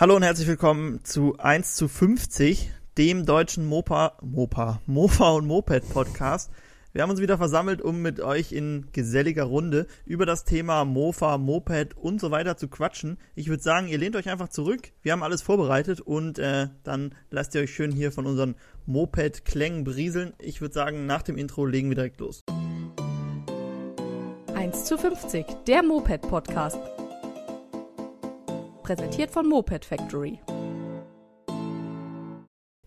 Hallo und herzlich willkommen zu 1 zu 50, dem deutschen Mopa, Mopa, Mofa und Moped Podcast. Wir haben uns wieder versammelt, um mit euch in geselliger Runde über das Thema Mofa, Moped und so weiter zu quatschen. Ich würde sagen, ihr lehnt euch einfach zurück. Wir haben alles vorbereitet und äh, dann lasst ihr euch schön hier von unseren Moped-Klängen berieseln. Ich würde sagen, nach dem Intro legen wir direkt los. 1 zu 50, der Moped Podcast. Präsentiert von Moped Factory.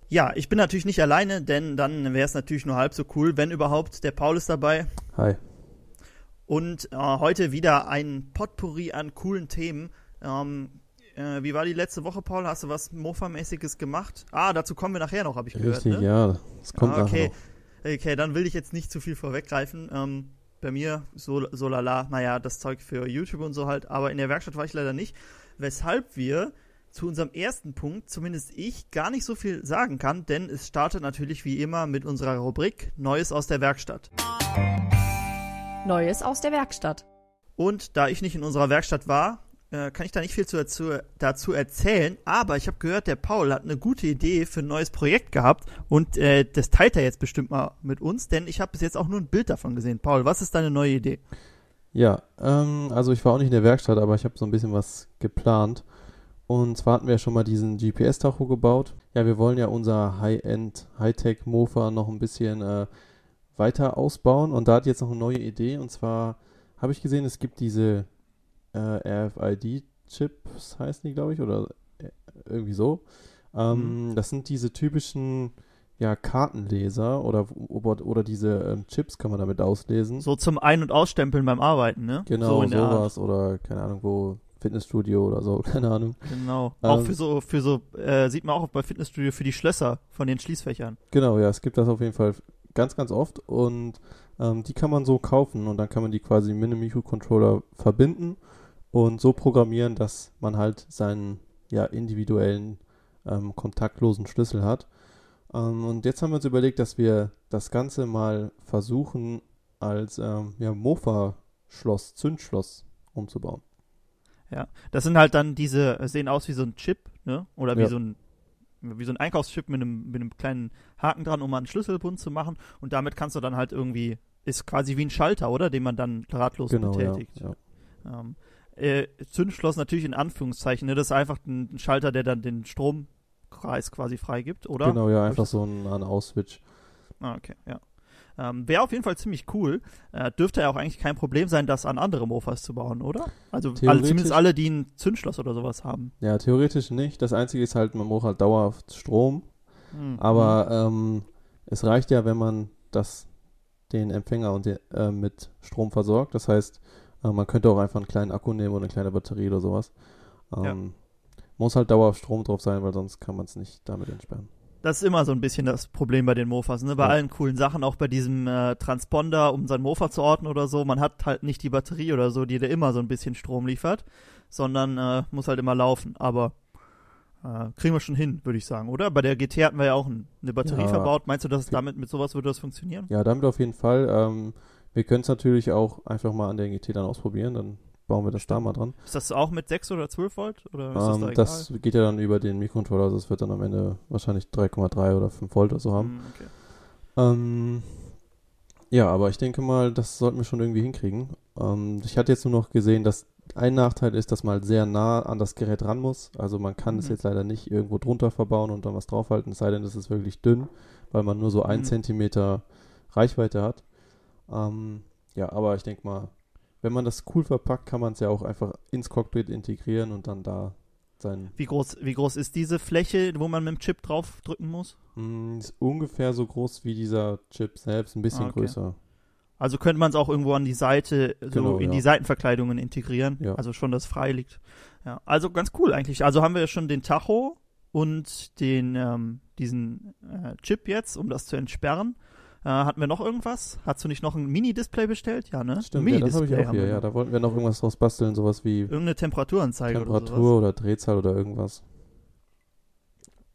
Ja, ich bin natürlich nicht alleine, denn dann wäre es natürlich nur halb so cool, wenn überhaupt. Der Paul ist dabei. Hi. Und äh, heute wieder ein Potpourri an coolen Themen. Ähm, äh, wie war die letzte Woche, Paul? Hast du was Mofa-mäßiges gemacht? Ah, dazu kommen wir nachher noch, habe ich Richtig, gehört. Ne? ja. Das kommt ah, okay. nachher Okay, dann will ich jetzt nicht zu viel vorweggreifen. Ähm, bei mir so, so lala, naja, das Zeug für YouTube und so halt, aber in der Werkstatt war ich leider nicht. Weshalb wir zu unserem ersten Punkt, zumindest ich, gar nicht so viel sagen kann, denn es startet natürlich wie immer mit unserer Rubrik Neues aus der Werkstatt. Neues aus der Werkstatt. Und da ich nicht in unserer Werkstatt war, äh, kann ich da nicht viel zu, dazu, dazu erzählen, aber ich habe gehört, der Paul hat eine gute Idee für ein neues Projekt gehabt und äh, das teilt er jetzt bestimmt mal mit uns, denn ich habe bis jetzt auch nur ein Bild davon gesehen. Paul, was ist deine neue Idee? Ja, ähm, also ich war auch nicht in der Werkstatt, aber ich habe so ein bisschen was geplant. Und zwar hatten wir ja schon mal diesen GPS-Tacho gebaut. Ja, wir wollen ja unser High-End, Hightech-Mofa noch ein bisschen äh, weiter ausbauen. Und da hat jetzt noch eine neue Idee. Und zwar habe ich gesehen, es gibt diese äh, RFID-Chips, heißen die, glaube ich, oder äh, irgendwie so. Ähm, Mhm. Das sind diese typischen ja, Kartenleser oder, oder, diese ähm, Chips kann man damit auslesen. So zum Ein- und Ausstempeln beim Arbeiten, ne? Genau, so in der Art. sowas oder keine Ahnung wo, Fitnessstudio oder so, keine Ahnung. Genau. Ähm, auch für so, für so, äh, sieht man auch bei Fitnessstudio für die Schlösser von den Schließfächern. Genau, ja, es gibt das auf jeden Fall ganz, ganz oft und ähm, die kann man so kaufen und dann kann man die quasi mit einem Mikrocontroller verbinden und so programmieren, dass man halt seinen ja, individuellen ähm, kontaktlosen Schlüssel hat. Ähm, und jetzt haben wir uns überlegt, dass wir das Ganze mal versuchen als ähm, ja, Mofa-Schloss, Zündschloss umzubauen. Ja. Das sind halt dann diese, sehen aus wie so ein Chip, ne? Oder wie Ja. so ein wie so ein Einkaufschip mit einem, mit einem kleinen Haken dran, um einen Schlüsselbund zu machen. Und damit kannst du dann halt irgendwie, ist quasi wie ein Schalter, oder? Den man dann drahtlos Genau, ja, betätigt. ja. Ähm, äh, Zündschloss natürlich in Anführungszeichen, ne? Das ist einfach ein, ein Schalter, der dann den Stromkreis quasi freigibt, oder? Genau, ja, einfach so ein, ein Aus-Switch. Ah, okay, ja. Ähm, Wäre auf jeden Fall ziemlich cool. Äh, dürfte ja auch eigentlich kein Problem sein, das an andere Mofas zu bauen, oder? Also alle, zumindest alle, die ein Zündschloss oder sowas haben. Ja, theoretisch nicht. Das Einzige ist halt, man braucht halt dauerhaft Strom. Hm. Aber ähm, es reicht ja, wenn man das, den Empfänger und den, äh, mit Strom versorgt. Das heißt, äh, man könnte auch einfach einen kleinen Akku nehmen oder eine kleine Batterie oder sowas. Ähm, Muss halt dauerhaft Strom drauf sein, weil sonst kann man es nicht damit entsperren. Das ist immer so ein bisschen das Problem bei den Mofas, ne? Bei Ja. allen coolen Sachen, auch bei diesem äh, Transponder, um sein Mofa zu orten oder so. Man hat halt nicht die Batterie oder so, die dir immer so ein bisschen Strom liefert, sondern äh, muss halt immer laufen. Aber äh, kriegen wir schon hin, würde ich sagen, oder? Bei der GT hatten wir ja auch ein, eine Batterie Ja. verbaut. Meinst du, dass damit mit sowas würde das funktionieren? Ja, damit auf jeden Fall. Ähm, wir können es natürlich auch einfach mal an der GT dann ausprobieren. Dann bauen wir das da mal dran. Ist das auch mit 6 oder 12 Volt? Oder ist das da Ähm, das geht ja dann über den Mikrocontroller. Also es wird dann am Ende wahrscheinlich 3,3 oder 5 Volt oder so haben. Hm, okay. Ähm, ja, aber ich denke mal, das sollten wir schon irgendwie hinkriegen. Ähm, ich hatte jetzt nur noch gesehen, dass ein Nachteil ist, dass man halt sehr nah an das Gerät ran muss. Also man kann es Mhm. jetzt leider nicht irgendwo drunter verbauen und dann was draufhalten, es sei denn, es ist wirklich dünn, weil man nur so ein Mhm. Zentimeter Reichweite hat. Ähm, ja, aber ich denke mal, wenn man das cool verpackt, kann man es ja auch einfach ins Cockpit integrieren und dann da sein. Wie groß, wie groß ist diese Fläche, wo man mit dem Chip draufdrücken muss? Mm, ist ungefähr so groß wie dieser Chip selbst, ein bisschen Ah, okay. größer. Also könnte man es auch irgendwo an die Seite, so Genau, in ja. die Seitenverkleidungen integrieren. Ja. Also schon, dass frei liegt. Ja, also ganz cool eigentlich. Also haben wir schon den Tacho und den, ähm, diesen äh, Chip jetzt, um das zu entsperren. Äh, hatten wir noch irgendwas? Hast du nicht noch ein Mini-Display bestellt? Ja, ne? Stimmt, ein ja, das habe ich auch hier. Ja, da wollten wir noch irgendwas draus basteln, sowas wie Irgendeine Temperaturanzeige oder. Temperatur oder Drehzahl oder irgendwas.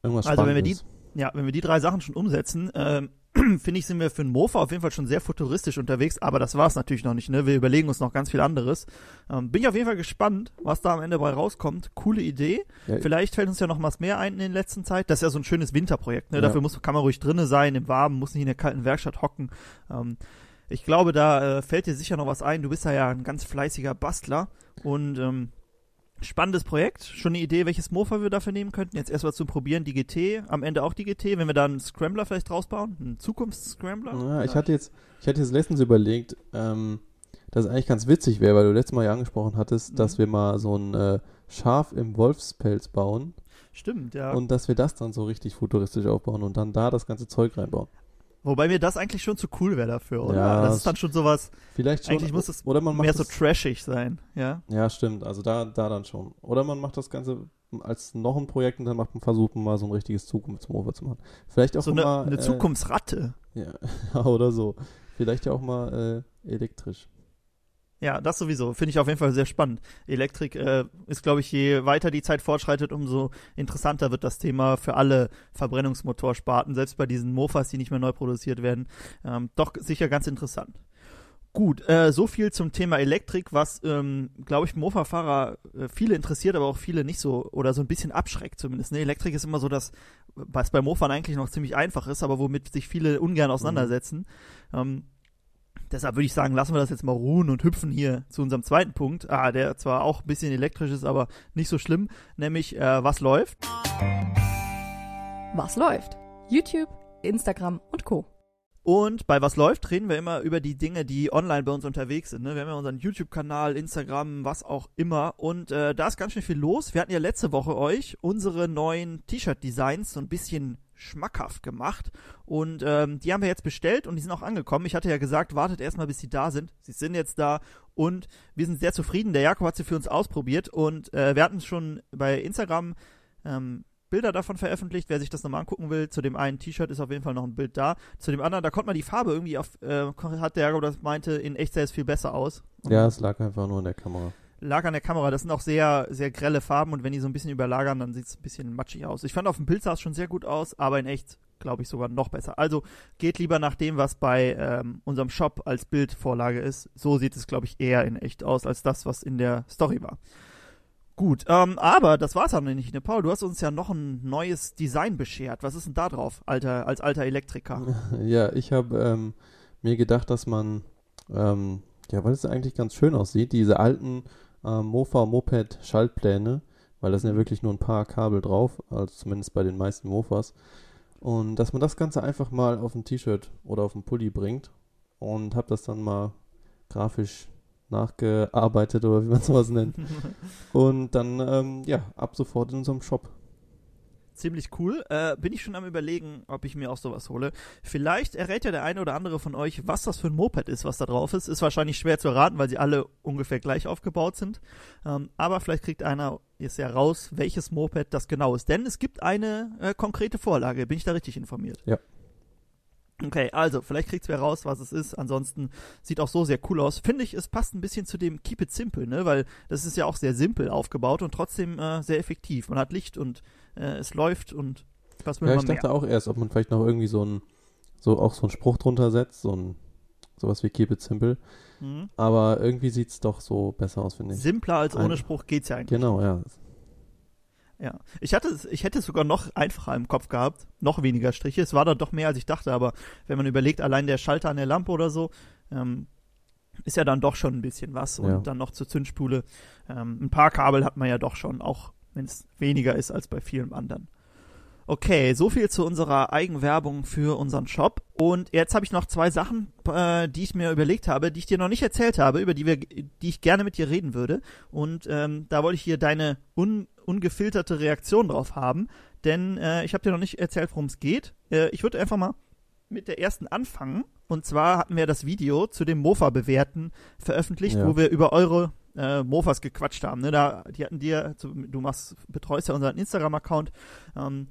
Irgendwas Also wenn wir Spannendes. Ja, wenn wir die drei Sachen schon umsetzen, ähm, finde ich, sind wir für einen Mofa auf jeden Fall schon sehr futuristisch unterwegs, aber das war es natürlich noch nicht, ne? Wir überlegen uns noch ganz viel anderes. Ähm, bin ich auf jeden Fall gespannt, was da am Ende bei rauskommt. Coole Idee. Ja, Vielleicht fällt uns ja noch was mehr ein in der letzten Zeit. Das ist ja so ein schönes Winterprojekt, ne? Ja. Dafür muss, kann man ruhig drinnen sein, im Warmen, muss nicht in der kalten Werkstatt hocken. Ähm, ich glaube, da äh, fällt dir sicher noch was ein. Du bist ja, ja ein ganz fleißiger Bastler und ähm, spannendes Projekt. Schon eine Idee, welches Mofa wir dafür nehmen könnten. Jetzt erstmal zum Probieren die GT, am Ende auch die GT, wenn wir da einen Scrambler vielleicht rausbauen, einen Zukunftsscrambler. Ja, ich hatte jetzt, ich hatte jetzt letztens überlegt, ähm, dass es eigentlich ganz witzig wäre, weil du letztes Mal ja angesprochen hattest, Mhm. dass wir mal so ein äh, Schaf im Wolfspelz bauen Stimmt, ja. und dass wir das dann so richtig futuristisch aufbauen und dann da das ganze Zeug reinbauen. Wobei mir das eigentlich schon zu cool wäre dafür, oder? Ja, das ist dann schon sowas, Vielleicht schon. Eigentlich muss es oder man macht mehr so trashig sein, ja. Ja, stimmt. Also da, da dann schon. Oder man macht das Ganze als noch ein Projekt und dann macht man versucht man mal so ein richtiges Zukunftsmover zu machen. Vielleicht auch So eine, mal eine äh, Zukunftsratte. Ja, oder so. Vielleicht ja auch mal äh, elektrisch. Ja, das sowieso. Finde ich auf jeden Fall sehr spannend. Elektrik äh, ist, glaube ich, je weiter die Zeit fortschreitet, umso interessanter wird das Thema für alle Verbrennungsmotorsparten, selbst bei diesen Mofas, die nicht mehr neu produziert werden. Ähm, doch sicher ganz interessant. Gut, äh, so viel zum Thema Elektrik, was, ähm, glaube ich, Mofa-Fahrer äh, viele interessiert, aber auch viele nicht so oder so ein bisschen abschreckt zumindest. Ne? Elektrik ist immer so das, was bei Mofan eigentlich noch ziemlich einfach ist, aber womit sich viele ungern auseinandersetzen. Ähm, Deshalb würde ich sagen, lassen wir das jetzt mal ruhen und hüpfen hier zu unserem zweiten Punkt, ah, der zwar auch ein bisschen elektrisch ist, aber nicht so schlimm, nämlich äh, was läuft. Was läuft? YouTube, Instagram und Co. Und bei was läuft, reden wir immer über die Dinge, die online bei uns unterwegs sind. Ne? Wir haben ja unseren YouTube-Kanal, Instagram, was auch immer. Und äh, da ist ganz schön viel los. Wir hatten ja letzte Woche euch unsere neuen T-Shirt-Designs so ein bisschen schmackhaft gemacht. Und ähm, die haben wir jetzt bestellt und die sind auch angekommen. Ich hatte ja gesagt, wartet erstmal, bis sie da sind. Sie sind jetzt da und wir sind sehr zufrieden. Der Jakob hat sie für uns ausprobiert und äh, wir hatten schon bei Instagram ähm, Bilder davon veröffentlicht. Wer sich das nochmal angucken will, zu dem einen T-Shirt ist auf jeden Fall noch ein Bild da. Zu dem anderen, da konnte man die Farbe irgendwie auf, äh, hat der Jakob das meinte, in echt sah es viel besser aus. Und Ja, es lag einfach nur in der Kamera. Lag an der Kamera. Das sind auch sehr, sehr grelle Farben und wenn die so ein bisschen überlagern, dann sieht es ein bisschen matschig aus. Ich fand auf dem Bild sah es schon sehr gut aus, aber in echt glaube ich sogar noch besser. Also geht lieber nach dem, was bei ähm, unserem Shop als Bildvorlage ist. So sieht es, glaube ich, eher in echt aus, als das, was in der Story war. Gut, ähm, aber das war's auch noch nicht, ne, Paul? Du hast uns ja noch ein neues Design beschert. Was ist denn da drauf, alter, als alter Elektriker? Ja, ich habe ähm, mir gedacht, dass man, ähm, ja, weil es eigentlich ganz schön aussieht, diese alten ähm, Mofa-Moped-Schaltpläne, weil da sind ja wirklich nur ein paar Kabel drauf, also zumindest bei den meisten Mofas. Und dass man das Ganze einfach mal auf ein T-Shirt oder auf ein Pulli bringt und habe das dann mal grafisch nachgearbeitet oder wie man sowas nennt. Und dann, ähm, ja, ab sofort in unserem Shop. Ziemlich cool. Äh, bin ich schon am überlegen, ob ich mir auch sowas hole. Vielleicht errät ja der eine oder andere von euch, was das für ein Moped ist, was da drauf ist. Ist wahrscheinlich schwer zu erraten, weil sie alle ungefähr gleich aufgebaut sind. Ähm, aber vielleicht kriegt einer jetzt ja raus, welches Moped das genau ist. Denn es gibt eine äh, konkrete Vorlage. Bin ich da richtig informiert? Ja. Okay, also vielleicht kriegt's wer raus, was es ist. Ansonsten sieht auch so sehr cool aus. Finde ich, es passt ein bisschen zu dem Keep It Simple, ne? Weil das ist ja auch sehr simpel aufgebaut und trotzdem äh, sehr effektiv. Man hat Licht und äh, es läuft und was will Ja, man ich mehr? dachte auch erst, ob man vielleicht noch irgendwie so ein, so auch so einen Spruch drunter setzt, so ein, sowas wie Keep it simple. Mhm. Aber irgendwie sieht's doch so besser aus, finde ich. Simpler als ohne Ein- Spruch geht's ja eigentlich. Genau, ja. Ja. Ich hatte es, ich hätte es sogar noch einfacher im Kopf gehabt, noch weniger Striche. Es war dann doch mehr als ich dachte, aber wenn man überlegt, allein der Schalter an der Lampe oder so, ähm, ist ja dann doch schon ein bisschen was. Und Ja. dann noch zur Zündspule. Ähm, ein paar Kabel hat man ja doch schon, auch wenn es weniger ist als bei vielen anderen. Okay, so viel zu unserer Eigenwerbung für unseren Shop. Und jetzt habe ich noch zwei Sachen, äh, die ich mir überlegt habe, die ich dir noch nicht erzählt habe, über die wir, die ich gerne mit dir reden würde. Und ähm, da wollte ich hier deine un, ungefilterte Reaktion drauf haben, denn äh, ich habe dir noch nicht erzählt, worum es geht. Äh, ich würde einfach mal mit der ersten anfangen. Und zwar hatten wir das Video zu dem Mofa bewerten veröffentlicht, Ja. wo wir über eure äh, Mofas gequatscht haben. Ne? Da, die hatten dir, du machst, betreust ja unseren Instagram-Account. Ähm,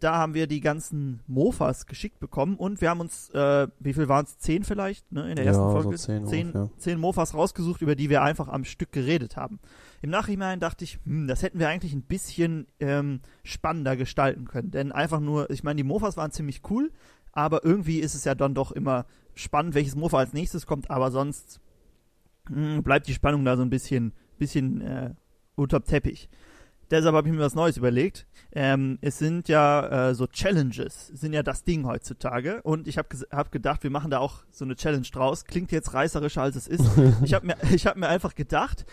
da haben wir die ganzen Mofas geschickt bekommen und wir haben uns, äh, wie viel waren es? Zehn vielleicht, ne? In der Ja, ersten so Folge. zehn zehn, ungefähr. zehn Mofas rausgesucht, über die wir einfach am Stück geredet haben. Im Nachhinein dachte ich, hm, das hätten wir eigentlich ein bisschen ähm, spannender gestalten können. Denn einfach nur, ich meine, die Mofas waren ziemlich cool, aber irgendwie ist es ja dann doch immer spannend, welches Mofa als nächstes kommt, aber sonst mh, bleibt die Spannung da so ein bisschen, bisschen äh, unterm Teppich. Deshalb habe ich mir was Neues überlegt. Ähm, es sind ja äh, so Challenges, sind ja das Ding heutzutage. Und ich habe hab gedacht, wir machen da auch so eine Challenge draus. Klingt jetzt reißerischer, als es ist. ich habe mir, ich hab mir einfach gedacht,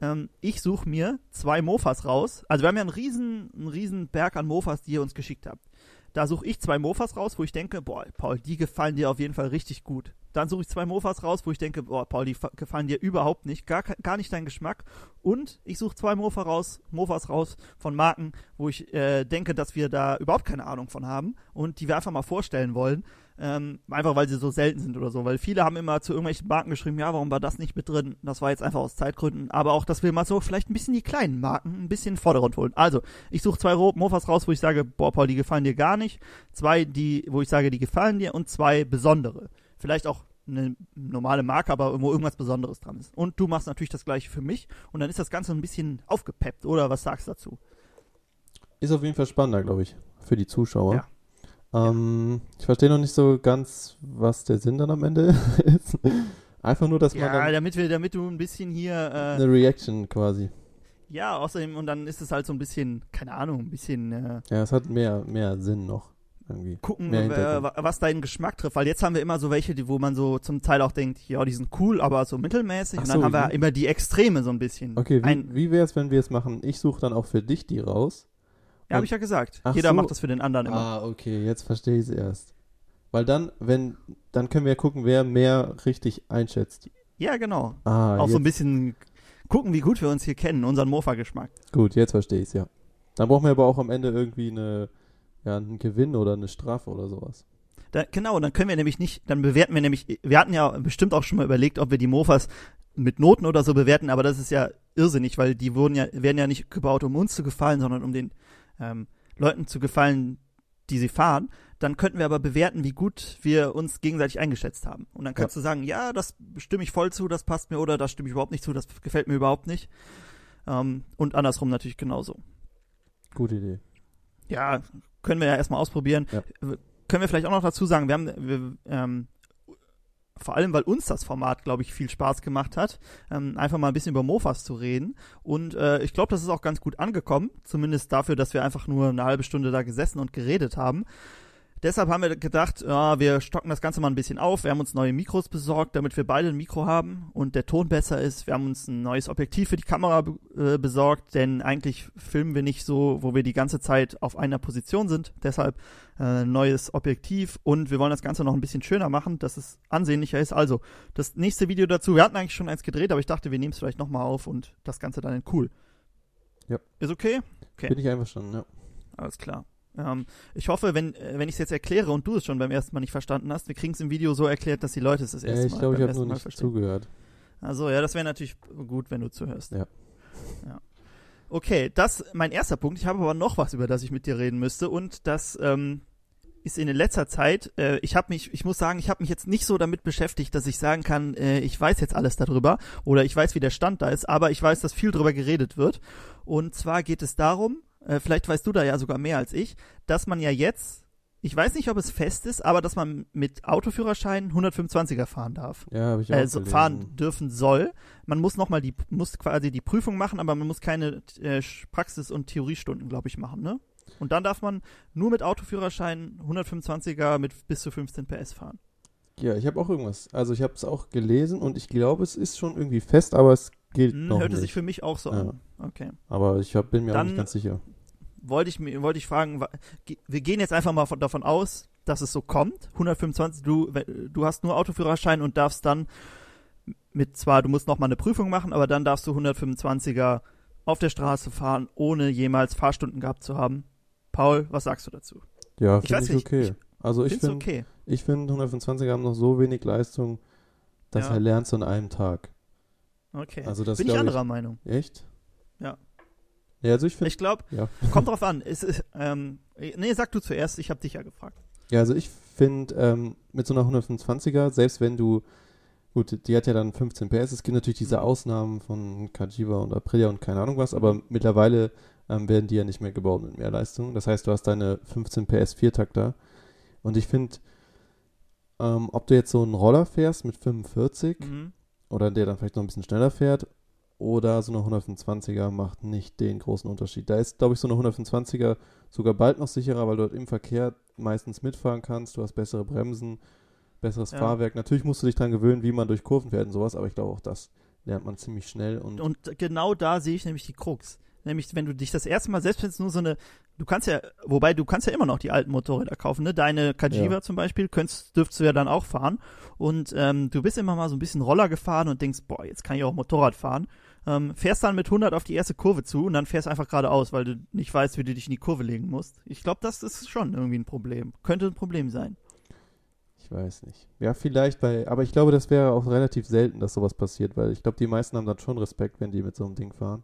ähm, ich suche mir zwei Mofas raus. Also wir haben ja einen riesen, einen riesen Berg an Mofas, die ihr uns geschickt habt. Da suche ich zwei Mofas raus, wo ich denke, boah, Paul, die gefallen dir auf jeden Fall richtig gut. Dann suche ich zwei Mofas raus, wo ich denke, boah, Paul, die gefallen dir überhaupt nicht, gar, gar nicht dein Geschmack. Und ich suche zwei Mofa raus, Mofas raus von Marken, wo ich äh, denke, dass wir da überhaupt keine Ahnung von haben und die wir einfach mal vorstellen wollen. Ähm, einfach weil sie so selten sind oder so. Weil viele haben immer zu irgendwelchen Marken geschrieben, ja, warum war das nicht mit drin? Das war jetzt einfach aus Zeitgründen. Aber auch, dass wir mal so vielleicht ein bisschen die kleinen Marken ein bisschen in den Vordergrund holen. Also, ich suche zwei Mofas raus, wo ich sage, boah, Paul, die gefallen dir gar nicht. Zwei, die, wo ich sage, die gefallen dir und zwei besondere. Vielleicht auch eine normale Marke, aber wo irgendwas Besonderes dran ist. Und du machst natürlich das gleiche für mich und dann ist das Ganze ein bisschen aufgepeppt, oder was sagst du dazu? Ist auf jeden Fall spannender, glaube ich, für die Zuschauer. Ja. Ähm, ich verstehe noch nicht so ganz, was der Sinn dann am Ende ist. Einfach nur, dass ja, man. Ja, damit, wir, damit du ein bisschen hier. Äh, eine Reaction quasi. Ja, außerdem, und dann ist es halt so ein bisschen, keine Ahnung, ein bisschen. Äh, ja, es hat mehr, mehr Sinn noch. Irgendwie. Gucken, äh, was deinen Geschmack trifft, weil jetzt haben wir immer so welche, die, wo man so zum Teil auch denkt, ja, die sind cool, aber so mittelmäßig. Ach und dann so, haben wir immer die Extreme so ein bisschen. Okay, wie, wie wäre es, wenn wir es machen? Ich suche dann auch für dich die raus ja, habe ich ja gesagt. Ach Jeder so. macht das für den anderen immer. Ah, okay, jetzt verstehe ich es erst. Weil dann, wenn, dann können wir gucken, wer mehr richtig einschätzt. Ja, genau. Ah, Auch jetzt. so ein bisschen gucken, wie gut wir uns hier kennen, unseren Mofa-Geschmack. Gut, jetzt verstehe ich es, ja. Dann brauchen wir aber auch am Ende irgendwie eine, ja, einen Gewinn oder eine Strafe oder sowas. Da, genau, dann können wir nämlich nicht, dann bewerten wir nämlich, wir hatten ja bestimmt auch schon mal überlegt, ob wir die Mofas mit Noten oder so bewerten, aber das ist ja irrsinnig, weil die wurden ja, werden ja nicht gebaut, um uns zu gefallen, sondern um den ähm, Leuten zu gefallen, die sie fahren, dann könnten wir aber bewerten, wie gut wir uns gegenseitig eingeschätzt haben. Und dann kannst ja. du sagen, ja, das stimme ich voll zu, das passt mir oder das stimme ich überhaupt nicht zu, das gefällt mir überhaupt nicht. Ähm, und andersrum natürlich genauso. Gute Idee. Ja, können wir ja erstmal ausprobieren. Ja. Können wir vielleicht auch noch dazu sagen, wir haben, wir, ähm, vor allem, weil uns das Format, glaube ich, viel Spaß gemacht hat, ähm, einfach mal ein bisschen über Mofas zu reden. Und äh, ich glaube, das ist auch ganz gut angekommen, zumindest dafür, dass wir einfach nur eine halbe Stunde da gesessen und geredet haben. Deshalb haben wir gedacht, ja, wir stocken das Ganze mal ein bisschen auf. Wir haben uns neue Mikros besorgt, damit wir beide ein Mikro haben und der Ton besser ist. Wir haben uns ein neues Objektiv für die Kamera äh, besorgt, denn eigentlich filmen wir nicht so, wo wir die ganze Zeit auf einer Position sind. Deshalb äh, neues Objektiv und wir wollen das Ganze noch ein bisschen schöner machen, dass es ansehnlicher ist. Also, das nächste Video dazu, wir hatten eigentlich schon eins gedreht, aber ich dachte, wir nehmen es vielleicht nochmal auf und das Ganze dann in cool. Ja. Ist okay? Okay. Bin ich schon, ja. Alles klar. Ähm, ich hoffe, wenn, äh, wenn ich es jetzt erkläre und du es schon beim ersten Mal nicht verstanden hast, wir kriegen es im Video so erklärt, dass die Leute es das erste ja, ich Mal glaube, ich habe nur nicht verstehen. zugehört. Also ja, das wäre natürlich gut, wenn du zuhörst. Ja. ja. Okay, das mein erster Punkt. Ich habe aber noch was, über das ich mit dir reden müsste und das ähm, ist in letzter Zeit. Äh, ich habe mich, ich muss sagen, ich habe mich jetzt nicht so damit beschäftigt, dass ich sagen kann, äh, ich weiß jetzt alles darüber oder ich weiß, wie der Stand da ist, aber ich weiß, dass viel darüber geredet wird. Und zwar geht es darum, äh, vielleicht weißt du da ja sogar mehr als ich, dass man ja jetzt, ich weiß nicht, ob es fest ist, aber dass man mit Autoführerschein 125er fahren darf. Ja, habe ich auch Also gelesen. fahren dürfen soll. Man muss nochmal die, muss quasi die Prüfung machen, aber man muss keine äh, Praxis- und Theoriestunden, glaube ich, machen, ne? Und dann darf man nur mit Autoführerschein 125er mit bis zu 15 PS fahren. Ja, ich habe auch irgendwas. Also ich habe es auch gelesen und ich glaube, es ist schon irgendwie fest, aber es gilt hm, Hörte nicht. sich für mich auch so ja. an. Okay. Aber ich hab, bin mir Dann auch nicht ganz sicher. Wollte ich, wollte ich fragen, wir gehen jetzt einfach mal von, davon aus, dass es so kommt. 125, du, du hast nur Autoführerschein und darfst dann mit zwar, du musst noch mal eine Prüfung machen, aber dann darfst du 125er auf der Straße fahren, ohne jemals Fahrstunden gehabt zu haben. Paul, was sagst du dazu? Ja, finde ich, ich okay. Ich, also ich finde, okay. ich finde 125er haben noch so wenig Leistung, dass ja. er lernt an einem Tag. Okay. Also das Bin ich anderer Meinung. Echt? Ja. Ja, also ich finde. Ich glaube, ja. kommt drauf an. Ist, ähm, nee, sag du zuerst, ich habe dich ja gefragt. Ja, also ich finde, ähm, mit so einer 125er, selbst wenn du, gut, die hat ja dann 15 PS, es gibt natürlich diese mhm. Ausnahmen von Kajiva und Aprilia und keine Ahnung was, aber mittlerweile ähm, werden die ja nicht mehr gebaut mit mehr Leistung. Das heißt, du hast deine 15 PS Viertakter und ich finde, Ähm, ob du jetzt so einen Roller fährst mit 45 Mhm. Oder der dann vielleicht noch ein bisschen schneller fährt oder so eine 125er macht nicht den großen Unterschied. Da ist, glaube ich, so eine 125er sogar bald noch sicherer, weil du dort im Verkehr meistens mitfahren kannst, du hast bessere Bremsen, besseres Ja. Fahrwerk. Natürlich musst du dich dran gewöhnen, wie man durch Kurven fährt und sowas, aber ich glaube auch das lernt man ziemlich schnell und, Und genau da sehe ich nämlich die Krux. Nämlich, wenn du dich das erste Mal, selbst wenn es nur so eine, du kannst ja, wobei du kannst ja immer noch die alten Motorräder kaufen, ne? Deine Kajiva Ja. zum Beispiel, könntest, dürftest du ja dann auch fahren. Und ähm, du bist immer mal so ein bisschen Roller gefahren und denkst, boah, jetzt kann ich auch Motorrad fahren. Ähm, fährst dann mit 100 auf die erste Kurve zu und dann fährst einfach geradeaus, weil du nicht weißt, wie du dich in die Kurve legen musst. Ich glaube, das ist schon irgendwie ein Problem. Könnte ein Problem sein. ich weiß nicht. Ja, vielleicht bei, aber ich glaube, das wäre auch relativ selten, dass sowas passiert, weil ich glaube, die meisten haben dann schon Respekt, wenn die mit so einem Ding fahren.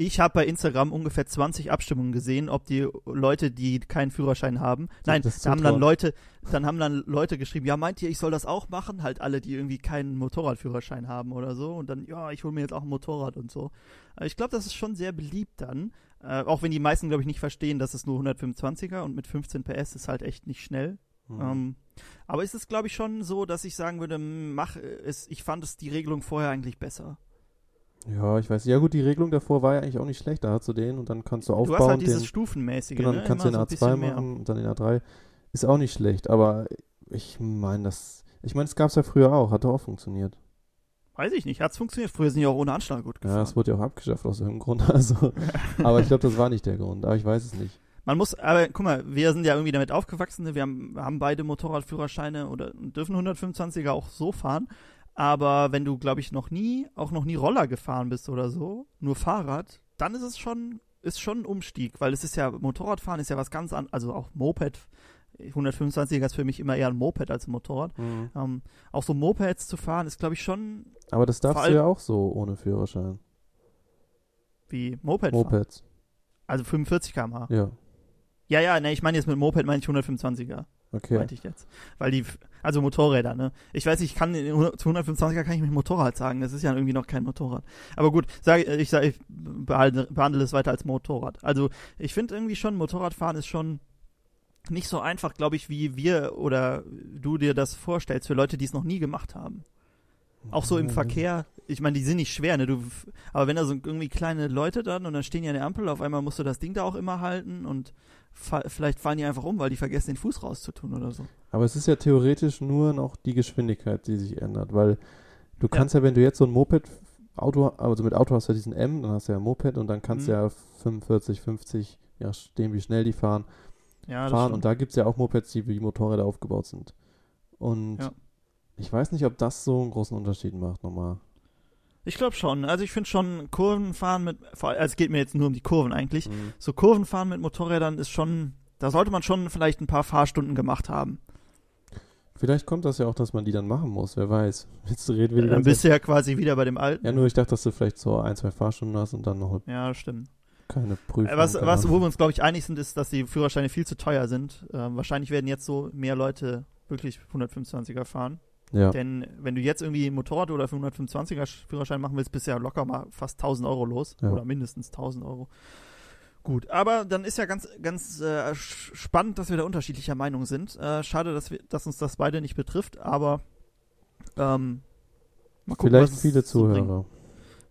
Ich habe bei Instagram ungefähr 20 Abstimmungen gesehen, ob die Leute, die keinen Führerschein haben, nein, das da haben dann. Leute, dann haben dann Leute geschrieben, ja, meint ihr, ich soll das auch machen? Halt alle, die irgendwie keinen Motorradführerschein haben oder so und dann, ja, ich hole mir jetzt auch ein Motorrad und so. Äh, Ich glaube, das ist schon sehr beliebt dann, äh, auch wenn die meisten, glaube ich, nicht verstehen, dass es nur 125er und mit 15 PS ist halt echt nicht schnell. Mhm. Ähm, aber ist es, glaube ich, schon so, dass ich sagen würde, mach es, ich fand es die Regelung vorher eigentlich besser. Ja, ich weiß. Ja gut, die Regelung davor war ja eigentlich auch nicht schlecht. Da hast du den und dann kannst du Du aufbauen. hast halt dieses den, Stufenmäßige, genau, ne? dann kannst Immer du den so ein A2 bisschen mehr. machen und dann den A3. Ist auch nicht schlecht, aber ich meine, das. Ich meine, es gab es ja früher auch, hat auch funktioniert. Weiß ich nicht, hat's funktioniert. Früher sind die auch ohne Anschlag gut Ja, gefahren. es wurde ja auch abgeschafft aus irgendeinem Grund. Also, aber ich glaube, das war nicht der Grund. Aber ich weiß es nicht. Man muss, aber guck mal, wir sind ja irgendwie damit aufgewachsen. ne? Wir haben, haben beide Motorradführerscheine oder dürfen 125er auch so fahren. Aber wenn du, glaube ich, noch nie, auch noch nie Roller gefahren bist oder so, nur Fahrrad, dann ist es schon, ist schon ein Umstieg, weil es ist ja, Motorradfahren ist ja was ganz anderes, also auch Moped. 125er ist für mich immer eher ein Moped als ein Motorrad. Ähm, auch so Mopeds zu fahren ist, glaube ich, schon Aber das darfst du ja auch so ohne Führerschein. wie Moped. fahren. Mopeds. Also 45 km/h. Ja. Ja, ja, ne, ich meine jetzt mit Moped meine ich 125er. Okay. meinte ich jetzt. Weil die, also Motorräder, ne? Ich weiß, ich kann, zu 125er kann ich mit Motorrad sagen, das ist ja irgendwie noch kein Motorrad. Aber gut, sag, ich, sag, ich behalte, behandle es weiter als Motorrad. Also, ich finde irgendwie schon, Motorradfahren ist schon nicht so einfach, glaube ich, wie wir oder du dir das vorstellst, für Leute, die es noch nie gemacht haben. Auch so im Ja, Verkehr, ich meine, die sind nicht schwer, ne? Du, aber wenn da so irgendwie kleine Leute dann und dann stehen an der Ampel, auf einmal musst du das Ding da auch immer halten und fa vielleicht fallen die einfach um, weil die vergessen, den Fuß rauszutun oder so. Aber es ist ja theoretisch nur noch die Geschwindigkeit, die sich ändert, weil du kannst ja, wenn du jetzt so ein Moped Auto, also mit Auto hast du ja diesen M, dann hast du ja ein Moped und dann kannst du Mhm. ja 45, 50, ja, stehen wie schnell die fahren, Ja, fahren und da gibt es ja auch Mopeds, die wie Motorräder aufgebaut sind. Und Ja. ich weiß nicht, ob das so einen großen Unterschied macht nochmal. Ich glaube schon. Also ich finde schon Kurvenfahren mit, also es geht mir jetzt nur um die Kurven eigentlich. Mhm. So Kurvenfahren mit Motorrädern ist schon, da sollte man schon vielleicht ein paar Fahrstunden gemacht haben. Vielleicht kommt das ja auch, dass man die dann machen muss, wer weiß. Jetzt reden wir die Dann bist du ja quasi wieder bei dem Alten. Ja, nur ich dachte, dass du vielleicht so ein, zwei Fahrstunden hast und dann noch Ja, stimmt. keine Prüfung. Was, was, wo wir uns, glaube ich, einig sind, ist, dass die Führerscheine viel zu teuer sind. Ähm, wahrscheinlich werden jetzt so mehr Leute wirklich 125er fahren. Ja. Denn wenn du jetzt irgendwie Motorrad oder 125er Führerschein machen willst, bist du ja locker mal fast 1000 Euro los. Ja. Oder mindestens 1000 Euro. Gut, aber dann ist ja ganz, ganz äh, spannend, dass wir da unterschiedlicher Meinung sind. Äh, schade, dass, wir, dass uns das beide nicht betrifft, aber ähm, mal gucken, Vielleicht viele so. Zuhörer.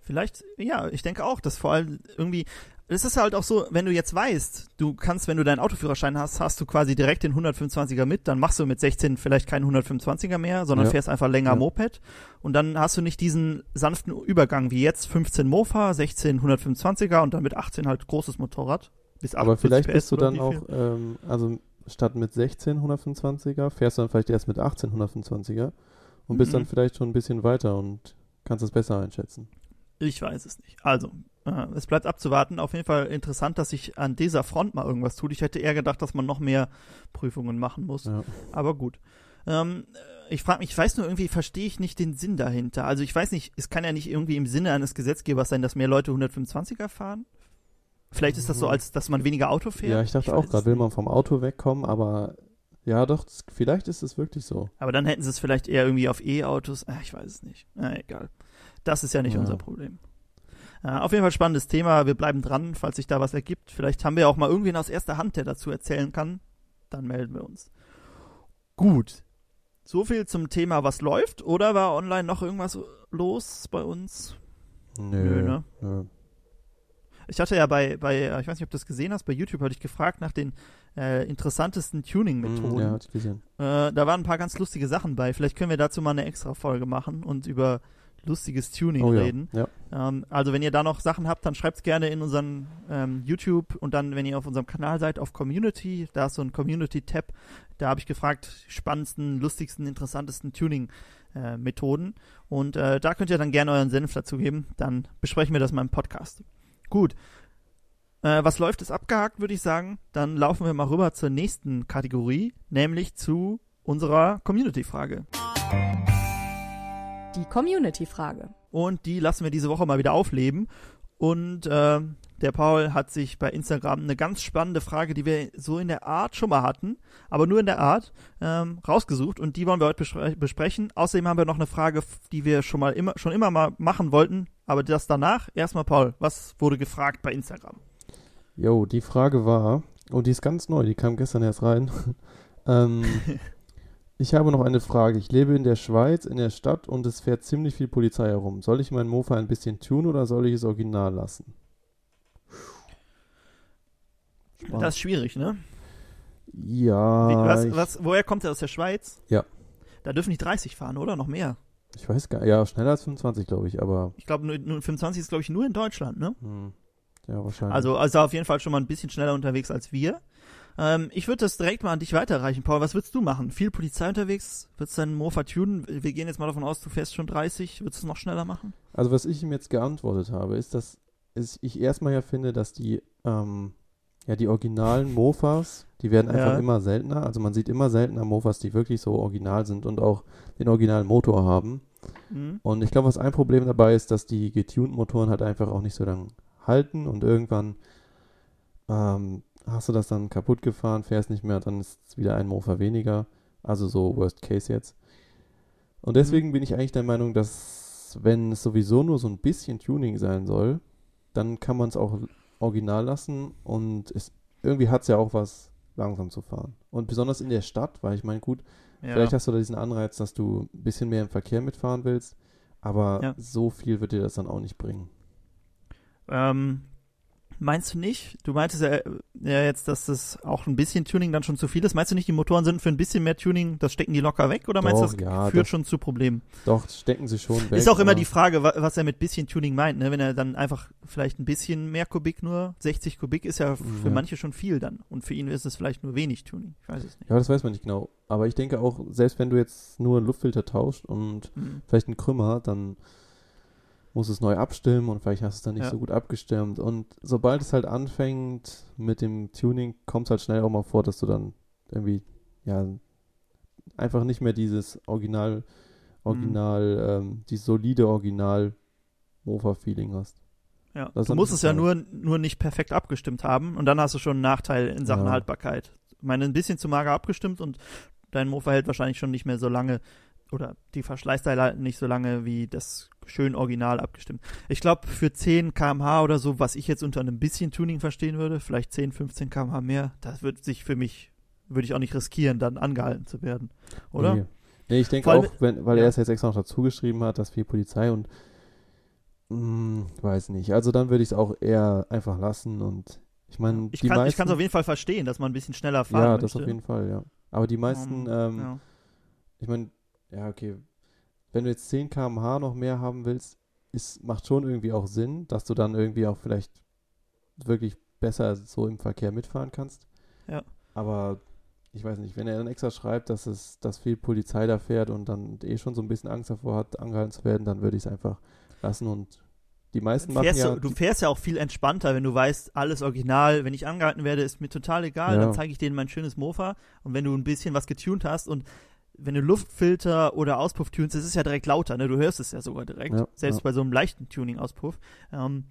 Vielleicht, ja, ich denke auch, dass vor allem irgendwie, es ist halt auch so, wenn du jetzt weißt, du kannst, wenn du deinen Autoführerschein hast, hast du quasi direkt den 125er mit, dann machst du mit 16 vielleicht keinen 125er mehr, sondern Ja. fährst einfach länger Ja. Moped und dann hast du nicht diesen sanften Übergang wie jetzt 15 Mofa, 16 125er und dann mit 18 halt großes Motorrad. Bis Aber 48 vielleicht PS bist du dann auch, ähm, also statt mit 16 125er, fährst du dann vielleicht erst mit 18 125er und bist Mhm. dann vielleicht schon ein bisschen weiter und kannst es besser einschätzen. Ich weiß es nicht. Also, äh, es bleibt abzuwarten. Auf jeden Fall interessant, dass sich an dieser Front mal irgendwas tut. Ich hätte eher gedacht, dass man noch mehr Prüfungen machen muss. Ja. Aber gut. Ähm, ich frage mich, ich weiß nur irgendwie, verstehe ich nicht den Sinn dahinter. Also ich weiß nicht, es kann ja nicht irgendwie im Sinne eines Gesetzgebers sein, dass mehr Leute 125er fahren. Vielleicht ist das so, Mhm. als dass man weniger Auto fährt. Ja, ich dachte weiß auch gerade, will man vom Auto wegkommen, aber ja, doch, vielleicht ist es wirklich so. Aber dann hätten sie es vielleicht eher irgendwie auf E-Autos. Ah, ich weiß es nicht. Na, egal. Das ist ja nicht Ja. unser Problem. Äh, auf jeden Fall spannendes Thema. Wir bleiben dran, falls sich da was ergibt. Vielleicht haben wir auch mal irgendwen aus erster Hand, der dazu erzählen kann. Dann melden wir uns. Gut. So viel zum Thema, was läuft. Oder war online noch irgendwas los bei uns? Nö, Nö, ne? nö. Ich hatte ja bei, bei, ich weiß nicht, ob du das gesehen hast, bei YouTube hatte ich gefragt nach den äh, interessantesten Tuning-Methoden. Hm, Ja, hatte ich gesehen. Äh, da waren ein paar ganz lustige Sachen bei. Vielleicht können wir dazu mal eine extra Folge machen und über lustiges Tuning Oh ja. reden. Ja. Ähm, also wenn ihr da noch Sachen habt, dann schreibt's gerne in unseren ähm, YouTube und dann, wenn ihr auf unserem Kanal seid, auf Community, da ist so ein Community-Tab, da habe ich gefragt, spannendsten, lustigsten, interessantesten Tuning-Methoden und äh, da könnt ihr dann gerne euren Senf dazu geben, dann besprechen wir das mal im Podcast. Gut. Äh, was läuft, ist abgehakt, würde ich sagen. Dann laufen wir mal rüber zur nächsten Kategorie, nämlich zu unserer Community-Frage. Die Community-Frage. Und die lassen wir diese Woche mal wieder aufleben. Und äh, der Paul hat sich bei Instagram eine ganz spannende Frage, die wir so in der Art schon mal hatten, aber nur in der Art, ähm, rausgesucht. Und die wollen wir heute bespre besprechen. Außerdem haben wir noch eine Frage, die wir schon mal immer, schon immer mal machen wollten. Aber das danach. Erstmal, Paul, was wurde gefragt bei Instagram? Jo, die Frage war, und die ist ganz neu, die kam gestern erst rein. ähm, ich habe noch eine Frage. Ich lebe in der Schweiz, in der Stadt und es fährt ziemlich viel Polizei herum. Soll ich mein Mofa ein bisschen tun oder soll ich es original lassen? Spannend. Das ist schwierig, ne? ja, Wie, was, was, woher kommt er aus der Schweiz? Ja. Da dürfen nicht 30 fahren, oder? Noch mehr. ich weiß gar ja, schneller als 25, glaube ich, aber Ich glaube, nur, nur 25 ist, glaube ich, nur in Deutschland, ne? hm, ja, wahrscheinlich. Also, also auf jeden Fall schon mal ein bisschen schneller unterwegs als wir. Ähm, ich würde das direkt mal an dich weiterreichen, Paul. Was würdest du machen? Viel Polizei unterwegs? Würdest du deinen Mofa tunen? Wir gehen jetzt mal davon aus, du fährst schon 30. Würdest du es noch schneller machen? Also was ich ihm jetzt geantwortet habe, ist, dass ich erstmal ja finde, dass die, ähm, ja, die originalen Mofas, die werden einfach Ja. immer seltener. Also man sieht immer seltener Mofas, die wirklich so original sind und auch den originalen Motor haben. Mhm. Und ich glaube, was ein Problem dabei ist, dass die getunten Motoren halt einfach auch nicht so lang halten und irgendwann ähm, hast du das dann kaputt gefahren, fährst nicht mehr, dann ist es wieder ein Mofa weniger. Also so Worst Case jetzt. Und deswegen bin ich eigentlich der Meinung, dass wenn es sowieso nur so ein bisschen Tuning sein soll, dann kann man es auch original lassen und es, irgendwie hat es ja auch was, langsam zu fahren. Und besonders in der Stadt, weil ich meine, gut, Ja. Vielleicht hast du da diesen Anreiz, dass du ein bisschen mehr im Verkehr mitfahren willst, aber Ja. so viel wird dir das dann auch nicht bringen. ähm, meinst du nicht? Du meintest ja, äh, ja jetzt, dass das auch ein bisschen Tuning dann schon zu viel ist. Meinst du nicht, die Motoren sind für ein bisschen mehr Tuning, das stecken die locker weg? Oder meinst du, das ja, führt das- schon zu Problemen? Doch, stecken sie schon weg. Ist auch immer die Frage, wa- was er mit bisschen Tuning meint, ne? Wenn er dann einfach vielleicht ein bisschen mehr Kubik nur, 60 Kubik ist ja für Ja. manche schon viel dann. Und für ihn ist es vielleicht nur wenig Tuning. Ich weiß es nicht. Ja, das weiß man nicht genau. Aber ich denke auch, selbst wenn du jetzt nur einen Luftfilter tauscht und Mhm. vielleicht einen Krümmer, dann musst es neu abstimmen und vielleicht hast du es dann nicht Ja. so gut abgestimmt. Und sobald es halt anfängt mit dem Tuning, kommt es halt schnell auch mal vor, dass du dann irgendwie, ja, einfach nicht mehr dieses Original, Original, ähm, dieses solide Original Mofa-Feeling hast. Ja. Das Du musst es ja nur, nur nicht perfekt abgestimmt haben und dann hast du schon einen Nachteil in Sachen Ja. Haltbarkeit. Ich meine, ein bisschen zu mager abgestimmt und dein Mofa hält wahrscheinlich schon nicht mehr so lange oder die Verschleißteile halten nicht so lange wie das schön original abgestimmt. Ich glaube, für 10 kmh oder so, was ich jetzt unter einem bisschen Tuning verstehen würde, vielleicht 10, 15 kmh mehr, das wird sich für mich, würde ich auch nicht riskieren, dann angehalten zu werden. Oder? Nee, nee ich denke auch, wenn, weil ja. er es jetzt extra noch dazu geschrieben hat, dass viel Polizei und mh, weiß nicht. Also dann würde ich es auch eher einfach lassen und ich meine, Ich die kann es auf jeden Fall verstehen, dass man ein bisschen schneller fahren ja, möchte. das auf jeden Fall, ja. Aber die meisten, Um, ähm, ja. ich meine, ja, okay, wenn du jetzt 10 km/h noch mehr haben willst, ist, macht schon irgendwie auch Sinn, dass du dann irgendwie auch vielleicht wirklich besser so im Verkehr mitfahren kannst. Ja. Aber ich weiß nicht, wenn er dann extra schreibt, dass es, dass viel Polizei da fährt und dann eh schon so ein bisschen Angst davor hat, angehalten zu werden, dann würde ich es einfach lassen und die meisten machen fährst ja, du, du fährst ja auch viel entspannter, wenn du weißt, alles original. Wenn ich angehalten werde, ist mir total egal. Ja. Dann zeige ich denen mein schönes Mofa. Und wenn du ein bisschen was getunt hast und wenn du Luftfilter oder Auspuff tunst, das ist ja direkt lauter, ne? Du hörst es ja sogar direkt. Ja, Selbst ja. bei so einem leichten Tuning-Auspuff. Ähm,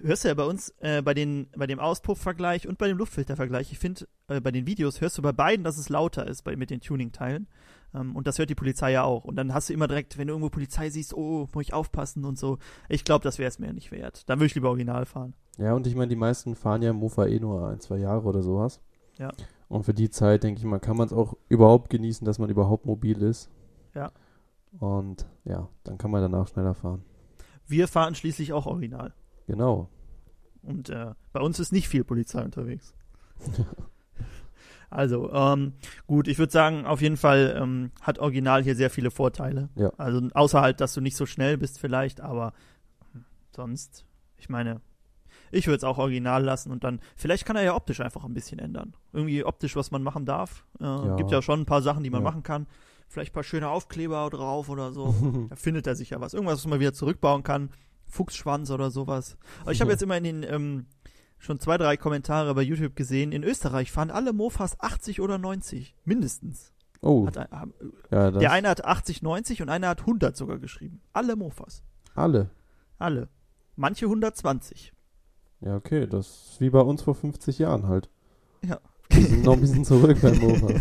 hörst du ja bei uns äh, bei, den, bei dem Auspuff-Vergleich und bei dem Luftfilter-Vergleich, ich finde, äh, bei den Videos hörst du bei beiden, dass es lauter ist bei, mit den Tuning-Teilen. Ähm, und das hört die Polizei ja auch. Und dann hast du immer direkt, wenn du irgendwo Polizei siehst, oh, muss ich aufpassen und so. Ich glaube, das wäre es mir nicht wert. Dann würde ich lieber original fahren. ja, und ich meine, die meisten fahren ja im Mofa eh nur ein, zwei Jahre oder sowas. Ja. Und für die Zeit, denke ich mal, kann man es auch überhaupt genießen, dass man überhaupt mobil ist. Ja. Und ja, dann kann man danach schneller fahren. Wir fahren schließlich auch original. Genau. Und äh, bei uns ist nicht viel Polizei unterwegs. also, ähm, gut, ich würde sagen, auf jeden Fall ähm, hat Original hier sehr viele Vorteile. Ja. Also, außer halt, dass du nicht so schnell bist, vielleicht, aber hm, sonst, ich meine, ich würde es auch original lassen und dann, vielleicht kann er ja optisch einfach ein bisschen ändern. Irgendwie optisch, was man machen darf. Äh, Ja. Gibt ja schon ein paar Sachen, die man Ja. machen kann. Vielleicht ein paar schöne Aufkleber drauf oder so. Da findet er sich ja was. Irgendwas, was man wieder zurückbauen kann. Fuchsschwanz oder sowas. Aber ich habe jetzt immer in den ähm, schon zwei, drei Kommentare bei YouTube gesehen. In Österreich fahren alle Mofas 80 oder 90. Mindestens. Oh, ein- haben- ja, der eine hat 80, 90 und einer hat 100 sogar geschrieben. Alle Mofas. alle. Alle. Manche 120. Ja, okay, das ist wie bei uns vor 50 Jahren halt. Ja. Wir sind noch ein bisschen zurück beim Mofa.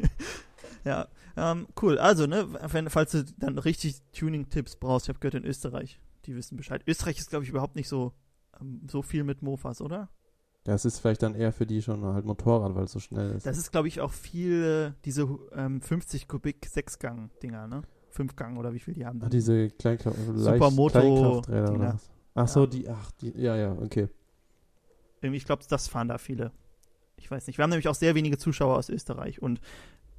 ja, ähm, cool. Also, ne, wenn, falls du dann richtig Tuning-Tipps brauchst, ich habe gehört in Österreich, die wissen Bescheid. Österreich ist, glaube ich, überhaupt nicht so, ähm, so viel mit Mofas, oder? Das ist vielleicht dann eher für die schon halt Motorrad, weil es so schnell ist. Das ist, glaube ich, auch viel äh, diese ähm, 50 Kubik Sechsgang-Dinger, ne? Fünfgang oder wie viel die haben. Ah, diese Kleinkraft Supermoto- Ach so, Ja. die, ach, die, ja, ja, okay. Irgendwie, ich glaube, das fahren da viele. Ich weiß nicht. Wir haben nämlich auch sehr wenige Zuschauer aus Österreich und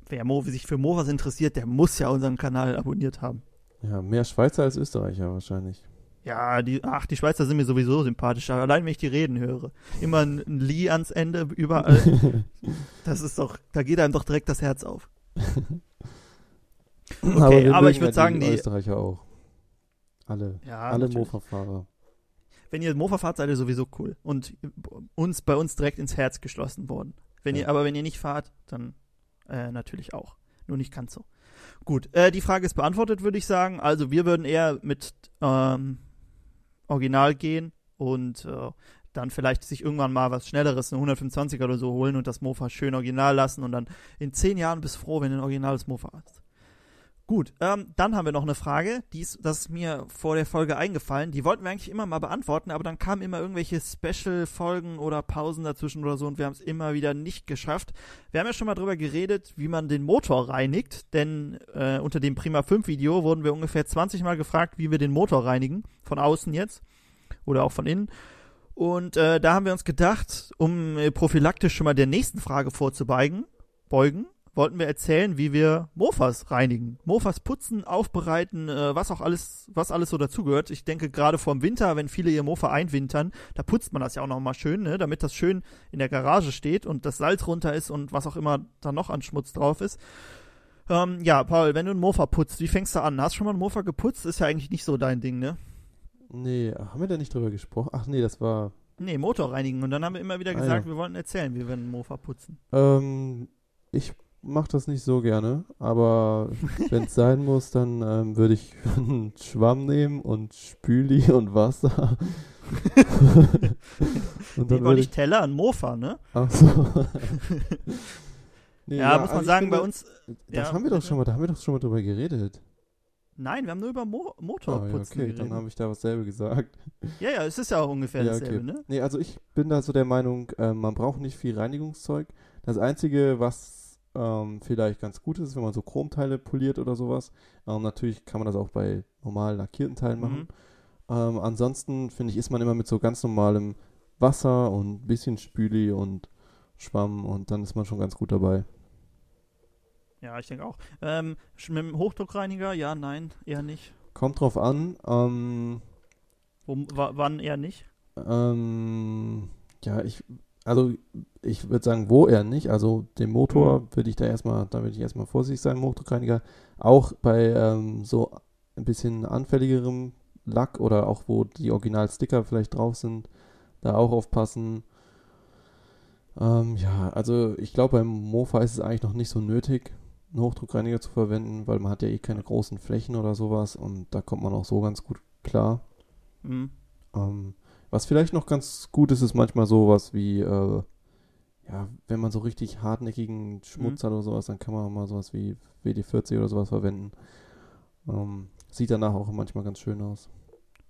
wer Mo sich für Mofas interessiert, der muss ja unseren Kanal abonniert haben. Ja, mehr Schweizer als Österreicher wahrscheinlich. Ja, die, ach, die Schweizer sind mir sowieso sympathischer. Allein wenn ich die reden höre. Immer ein, Lee ans Ende, überall. Das ist doch, da geht einem doch direkt das Herz auf. Okay, wir aber ich mögen würd ja sagen, die Österreicher auch. Alle, Ja, alle. Mofa-Fahrer. Wenn ihr Mofa fahrt, seid ihr sowieso cool. Und uns, bei uns direkt ins Herz geschlossen worden. Wenn Ja. ihr, aber wenn ihr nicht fahrt, dann äh, natürlich auch. Nur nicht ganz so. Gut, äh, die Frage ist beantwortet, würde ich sagen. Also wir würden eher mit ähm, Original gehen und äh, dann vielleicht sich irgendwann mal was Schnelleres, eine 125er oder so holen und das Mofa schön original lassen und dann in zehn Jahren bist froh, wenn du ein originales Mofa hast. Gut, ähm, dann haben wir noch eine Frage, die ist, das ist mir vor der Folge eingefallen. Die wollten wir eigentlich immer mal beantworten, aber dann kamen immer irgendwelche Special-Folgen oder Pausen dazwischen oder so und wir haben es immer wieder nicht geschafft. Wir haben ja schon mal drüber geredet, wie man den Motor reinigt, denn äh, unter dem Prima 5 Video wurden wir ungefähr 20 Mal gefragt, wie wir den Motor reinigen, von außen jetzt oder auch von innen. Und äh, da haben wir uns gedacht, um äh, prophylaktisch schon mal der nächsten Frage vorzubeugen, beugen, wollten wir erzählen, wie wir Mofas reinigen. Mofas putzen, aufbereiten, äh, was auch alles, was alles so dazugehört. Ich denke gerade vorm Winter, wenn viele ihr Mofa einwintern, da putzt man das ja auch nochmal schön, ne, damit das schön in der Garage steht und das Salz runter ist und was auch immer da noch an Schmutz drauf ist. Ähm, ja, Paul, wenn du ein Mofa putzt, wie fängst du an? Hast du schon mal ein Mofa geputzt? Ist ja eigentlich nicht so dein Ding, ne? Nee, haben wir da nicht drüber gesprochen? Ach nee, das war. Nee, Motor reinigen. Und dann haben wir immer wieder Ah, gesagt, ja. wir wollten erzählen, wie wir einen Mofa putzen. Ähm, ich mache das nicht so gerne, aber wenn es sein muss, dann ähm, würde ich einen Schwamm nehmen und Spüli und Wasser. und Nee, dann nicht ich. Teller, ein Mofa, ne? Ach so. Nee, ja, muss man also sagen, bei uns. Das ja, haben wir doch schon mal, da haben wir doch schon mal drüber geredet. Nein, wir haben nur über Mo Ah, ja, Motorputzen okay, dann habe ich da was selber gesagt. Ja, ja, es ist ja auch ungefähr Ja, dasselbe, okay. ne? Nee, also ich bin da so der Meinung, ähm, man braucht nicht viel Reinigungszeug. Das Einzige, was ähm, vielleicht ganz gut ist, wenn man so Chromteile poliert oder sowas. Ähm, natürlich kann man das auch bei normal lackierten Teilen Mhm. machen. Ähm, ansonsten, finde ich, ist man immer mit so ganz normalem Wasser und ein bisschen Spüli und Schwamm und dann ist man schon ganz gut dabei. Ja, ich denke auch. Ähm, mit dem Hochdruckreiniger, ja, nein, eher nicht. Kommt drauf an. Ähm, Wo, wa- wann eher nicht? Ähm, ja, ich, also ich würde sagen, wo eher nicht. Also den Motor Mhm. würde ich da erstmal, da würde ich erstmal vorsichtig sein, Motorreiniger. Auch bei ähm, so ein bisschen anfälligerem Lack oder auch wo die Original-Sticker vielleicht drauf sind, da auch aufpassen. Ähm, ja, also ich glaube, beim Mofa ist es eigentlich noch nicht so nötig, einen Hochdruckreiniger zu verwenden, weil man hat ja eh keine großen Flächen oder sowas und da kommt man auch so ganz gut klar. Hm. Ähm, was vielleicht noch ganz gut ist, ist manchmal sowas wie, äh, ja, wenn man so richtig hartnäckigen Schmutz Mhm. hat oder sowas, dann kann man mal sowas wie WD-40 oder sowas verwenden. Ähm, sieht danach auch manchmal ganz schön aus.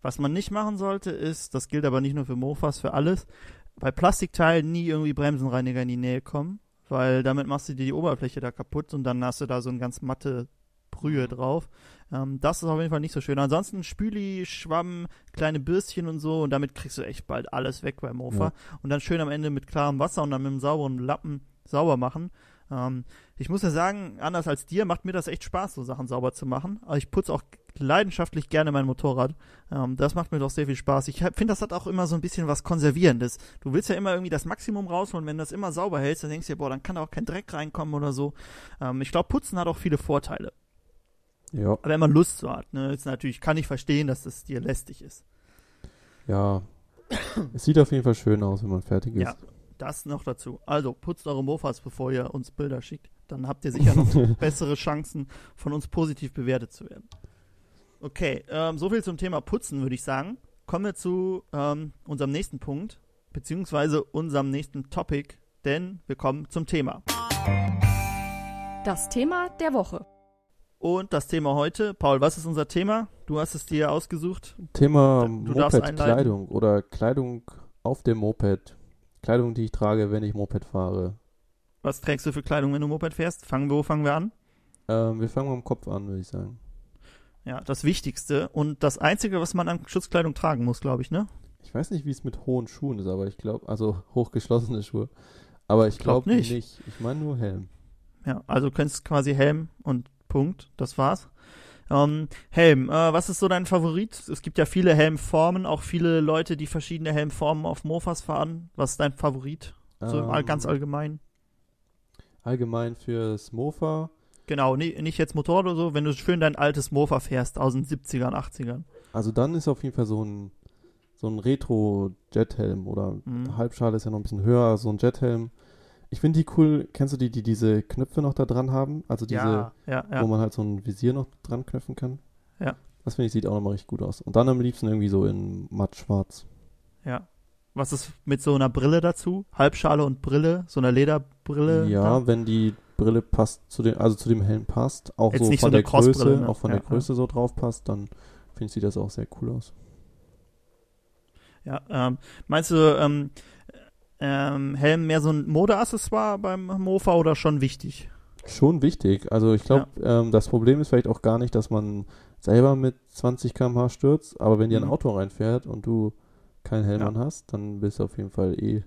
Was man nicht machen sollte, ist, das gilt aber nicht nur für Mofas, für alles, bei Plastikteilen nie irgendwie Bremsenreiniger in die Nähe kommen, weil damit machst du dir die Oberfläche da kaputt und dann hast du da so ein ganz matte Brühe drauf. Ähm, das ist auf jeden Fall nicht so schön. Ansonsten Spüli, Schwamm, kleine Bürstchen und so und damit kriegst du echt bald alles weg beim Mofa. Ja. Und dann schön am Ende mit klarem Wasser und dann mit einem sauberen Lappen sauber machen. Ähm, ich muss ja sagen, anders als dir macht mir das echt Spaß, so Sachen sauber zu machen. Aber ich putze auch leidenschaftlich gerne mein Motorrad. Ähm, das macht mir doch sehr viel Spaß. Ich finde, das hat auch immer so ein bisschen was Konservierendes. Du willst ja immer irgendwie das Maximum rausholen. Wenn du das immer sauber hältst, dann denkst du dir, boah, dann kann da auch kein Dreck reinkommen oder so. Ähm, ich glaube, Putzen hat auch viele Vorteile. Ja, Aber wenn man Lust so hat, ne, ist natürlich, kann ich verstehen, dass das dir lästig ist. ja. es sieht auf jeden Fall schön aus, wenn man fertig ist. Ja, das noch dazu. Also, putzt eure Mofas, bevor ihr uns Bilder schickt. Dann habt ihr sicher noch bessere Chancen, von uns positiv bewertet zu werden. Okay, ähm, so viel zum Thema Putzen, würde ich sagen. Kommen wir zu ähm, unserem nächsten Punkt, beziehungsweise unserem nächsten Topic, denn wir kommen zum Thema. Das Thema der Woche. Und das Thema heute, Paul, was ist unser Thema? Du hast es dir ausgesucht. Thema Moped-Kleidung oder Kleidung auf dem Moped. Kleidung, die ich trage, wenn ich Moped fahre. Was trägst du für Kleidung, wenn du Moped fährst? Fangen wir, wo fangen wir an? Ähm, wir fangen am Kopf an, würde ich sagen. Ja, das Wichtigste und das Einzige, was man an Schutzkleidung tragen muss, glaube ich, ne? Ich weiß nicht, wie es mit hohen Schuhen ist, aber ich glaube, also hochgeschlossene Schuhe. Aber ich Glaub glaube nicht. nicht. Ich meine nur Helm. Ja, also du könntest quasi Helm und Punkt, das war's. Ähm, Helm, äh, was ist so dein Favorit? Es gibt ja viele Helmformen, auch viele Leute, die verschiedene Helmformen auf Mofas fahren. Was ist dein Favorit? So Ähm, ganz allgemein. Allgemein fürs Mofa. Genau, nie, nicht jetzt Motorrad oder so, wenn du schön dein altes Mofa fährst aus den 70ern, 80ern. Also dann ist auf jeden Fall so ein, so ein Retro-Jethelm oder Mhm. Halbschale ist ja noch ein bisschen höher, so ein Jethelm. Ich finde die cool. Kennst du die, die diese Knöpfe noch da dran haben? Also diese, ja, ja, ja. wo man halt so ein Visier noch dran knöpfen kann. Ja. Das finde ich sieht auch nochmal richtig gut aus. Und dann am liebsten irgendwie so in matt schwarz. ja. Was ist mit so einer Brille dazu? Halbschale und Brille, so einer Lederbrille? Ja, da? wenn die Brille passt zu dem, also zu dem Helm passt, auch Jetzt so nicht von so der Größe, ne? auch von Ja, der Größe so drauf passt, dann finde ich sieht das auch sehr cool aus. Ja, ähm, meinst du, ähm, ähm, Helm mehr so ein Modeaccessoire beim Mofa oder schon wichtig? Schon wichtig. Also ich glaube, ähm, das Problem ist vielleicht auch gar nicht, dass man selber mit 20 km/h stürzt, aber wenn dir ein Mhm. Auto reinfährt und du keinen Helm Ja. an hast, dann bist du auf jeden Fall eh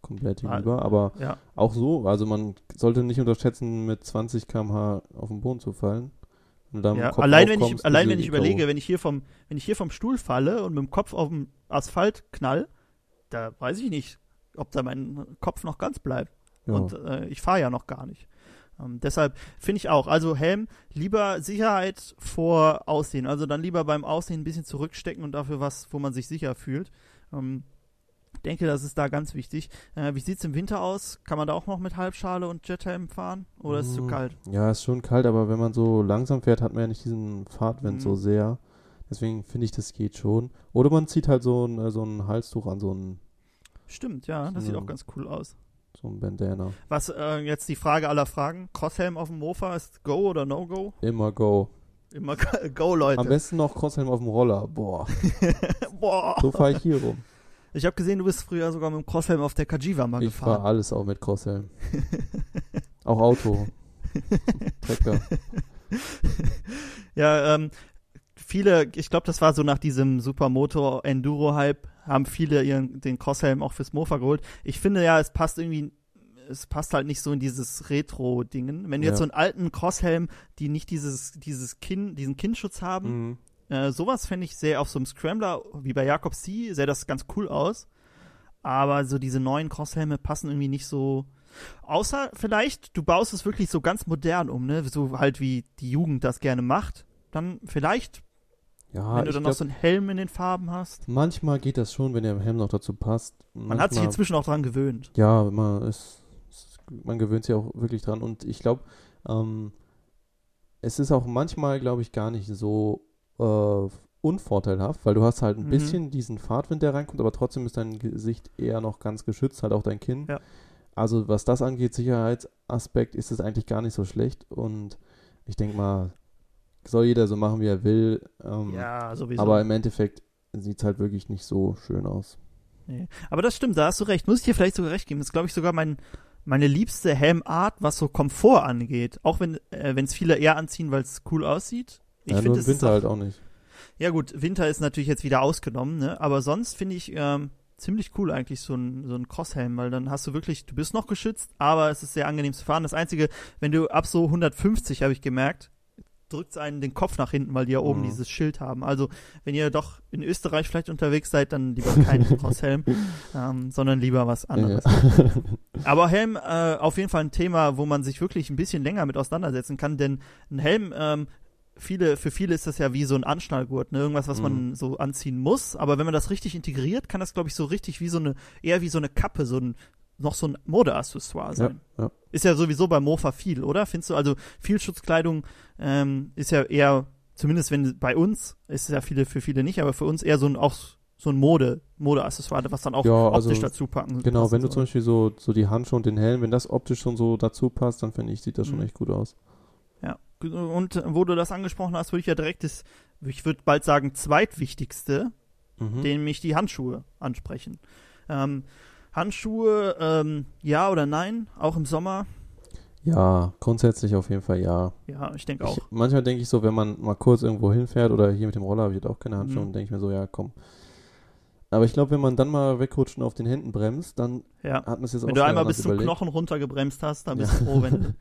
komplett Ah, hinüber. Aber Ja, auch so, also man sollte nicht unterschätzen, mit 20 km/h auf den Boden zu fallen. Ja. allein wenn ich, allein wenn ich eh überlege, wenn ich hier vom, wenn ich hier vom Stuhl falle und mit dem Kopf auf dem Asphalt knall, da weiß ich nicht, ob da mein Kopf noch ganz bleibt. Ja. Und äh, ich fahre ja noch gar nicht. Ähm, deshalb finde ich auch, also Helm, lieber Sicherheit vor Aussehen. Also dann lieber beim Aussehen ein bisschen zurückstecken und dafür was, wo man sich sicher fühlt. Ähm, denke, das ist da ganz wichtig. Äh, wie sieht's im Winter aus? Kann man da auch noch mit Halbschale und Jethelm fahren? Oder ist es zu Mm, kalt? Ja, ist schon kalt, aber wenn man so langsam fährt, hat man ja nicht diesen Fahrtwind Mhm. so sehr. Deswegen finde ich, das geht schon. Oder man zieht halt so ein, äh, so ein Halstuch an, so ein, Stimmt, ja, das sieht Ja. auch ganz cool aus. so ein Bandana. Was äh, jetzt die Frage aller Fragen? Crosshelm auf dem Mofa ist Go oder No Go? Immer go. Immer Go, Leute. Am besten noch Crosshelm auf dem Roller. Boah, Boah. so fahre ich hier rum. Ich habe gesehen, du bist früher sogar mit dem Crosshelm auf der Kajiva mal Ich fahre gefahren. alles auch mit Crosshelm. auch Auto. Trecker. Ja, ähm, viele, ich glaube, das war so nach diesem Supermoto Enduro Hype, haben viele ihren den Crosshelm auch fürs Mofa geholt. Ich finde ja, es passt irgendwie es passt halt nicht so in dieses Retro Dingen. Wenn du Ja. jetzt so einen alten Crosshelm, die nicht dieses dieses Kinn, diesen Kinnschutz haben, Mhm. äh, sowas fände ich sehr auf so einem Scrambler wie bei Jakob C, sähe das ganz cool aus. Aber so diese neuen Crosshelme passen irgendwie nicht so Außer vielleicht, du baust es wirklich so ganz modern um, ne? So halt wie die Jugend das gerne macht. Dann vielleicht, Ja, wenn du dann noch glaub, so einen Helm in den Farben hast. manchmal geht das schon, wenn der Helm noch dazu passt. Man hat sich inzwischen auch dran gewöhnt. Ja, man ist, ist- man gewöhnt sich auch wirklich dran. Und ich glaube, ähm, es ist auch manchmal, glaube ich, gar nicht so äh, unvorteilhaft, weil du hast halt ein Mhm. bisschen diesen Fahrtwind, der reinkommt, aber trotzdem ist dein Gesicht eher noch ganz geschützt, halt auch dein Kinn. Ja. Also was das angeht, Sicherheitsaspekt, ist es eigentlich gar nicht so schlecht. Und ich denke mal, soll jeder so machen, wie er will. Ähm, Ja, sowieso. aber im Endeffekt sieht es halt wirklich nicht so schön aus. Nee. Aber das stimmt, da hast du recht. Muss ich dir vielleicht sogar recht geben. Das ist, glaube ich, sogar mein, meine liebste Helmart, was so Komfort angeht. Auch wenn äh, es viele eher anziehen, weil es cool aussieht. Ich ja, finde, im Winter auch, halt auch nicht. Ja gut, Winter ist natürlich jetzt wieder ausgenommen, ne? Aber sonst finde ich ähm, ziemlich cool eigentlich so ein, so ein Crosshelm, weil dann hast du wirklich, du bist noch geschützt, aber es ist sehr angenehm zu fahren. Das Einzige, wenn du ab so 150, habe ich gemerkt, drückt es einen den Kopf nach hinten, weil die ja oben mhm. dieses Schild haben. Also, wenn ihr doch in Österreich vielleicht unterwegs seid, dann lieber keinen Crosshelm, ähm, sondern lieber was anderes. Ja. Aber Helm, äh, auf jeden Fall ein Thema, wo man sich wirklich ein bisschen länger mit auseinandersetzen kann, denn ein Helm ähm, viele, für viele ist das ja wie so ein Anschnallgurt, ne? Irgendwas, was mhm. man so anziehen muss. Aber wenn man das richtig integriert, kann das, glaube ich, so richtig wie so eine, eher wie so eine Kappe, so ein, noch so ein Modeaccessoire sein. Ja, ja. Ist ja sowieso bei Mofa viel, oder? Findest du, also viel Schutzkleidung ähm, ist ja eher, zumindest wenn bei uns, ist es ja viele, für viele nicht, aber für uns eher so ein, auch so ein Mode, Modeaccessoire, was dann auch ja, optisch also, dazu packen. Genau, wenn du zum Beispiel so, so die Handschuhe und den Helm, wenn das optisch schon so dazu passt, dann finde ich, sieht das mhm. schon echt gut aus. Und wo du das angesprochen hast, würde ich ja direkt das, ich würde bald sagen, zweitwichtigste, mhm. nämlich die Handschuhe ansprechen. Ähm, Handschuhe, ähm, ja oder nein, auch im Sommer? Ja, grundsätzlich auf jeden Fall ja. Ja, ich denke auch. manchmal denke ich so, wenn man mal kurz irgendwo hinfährt oder hier mit dem Roller habe ich jetzt auch keine Handschuhe, mhm. denke ich mir so, ja, komm, aber ich glaube, wenn man dann mal wegrutscht und auf den Händen bremst, dann ja. hat man es jetzt auch Wenn du einmal bis zum überlegt. Knochen runtergebremst hast, dann bist ja. du froh, wenn du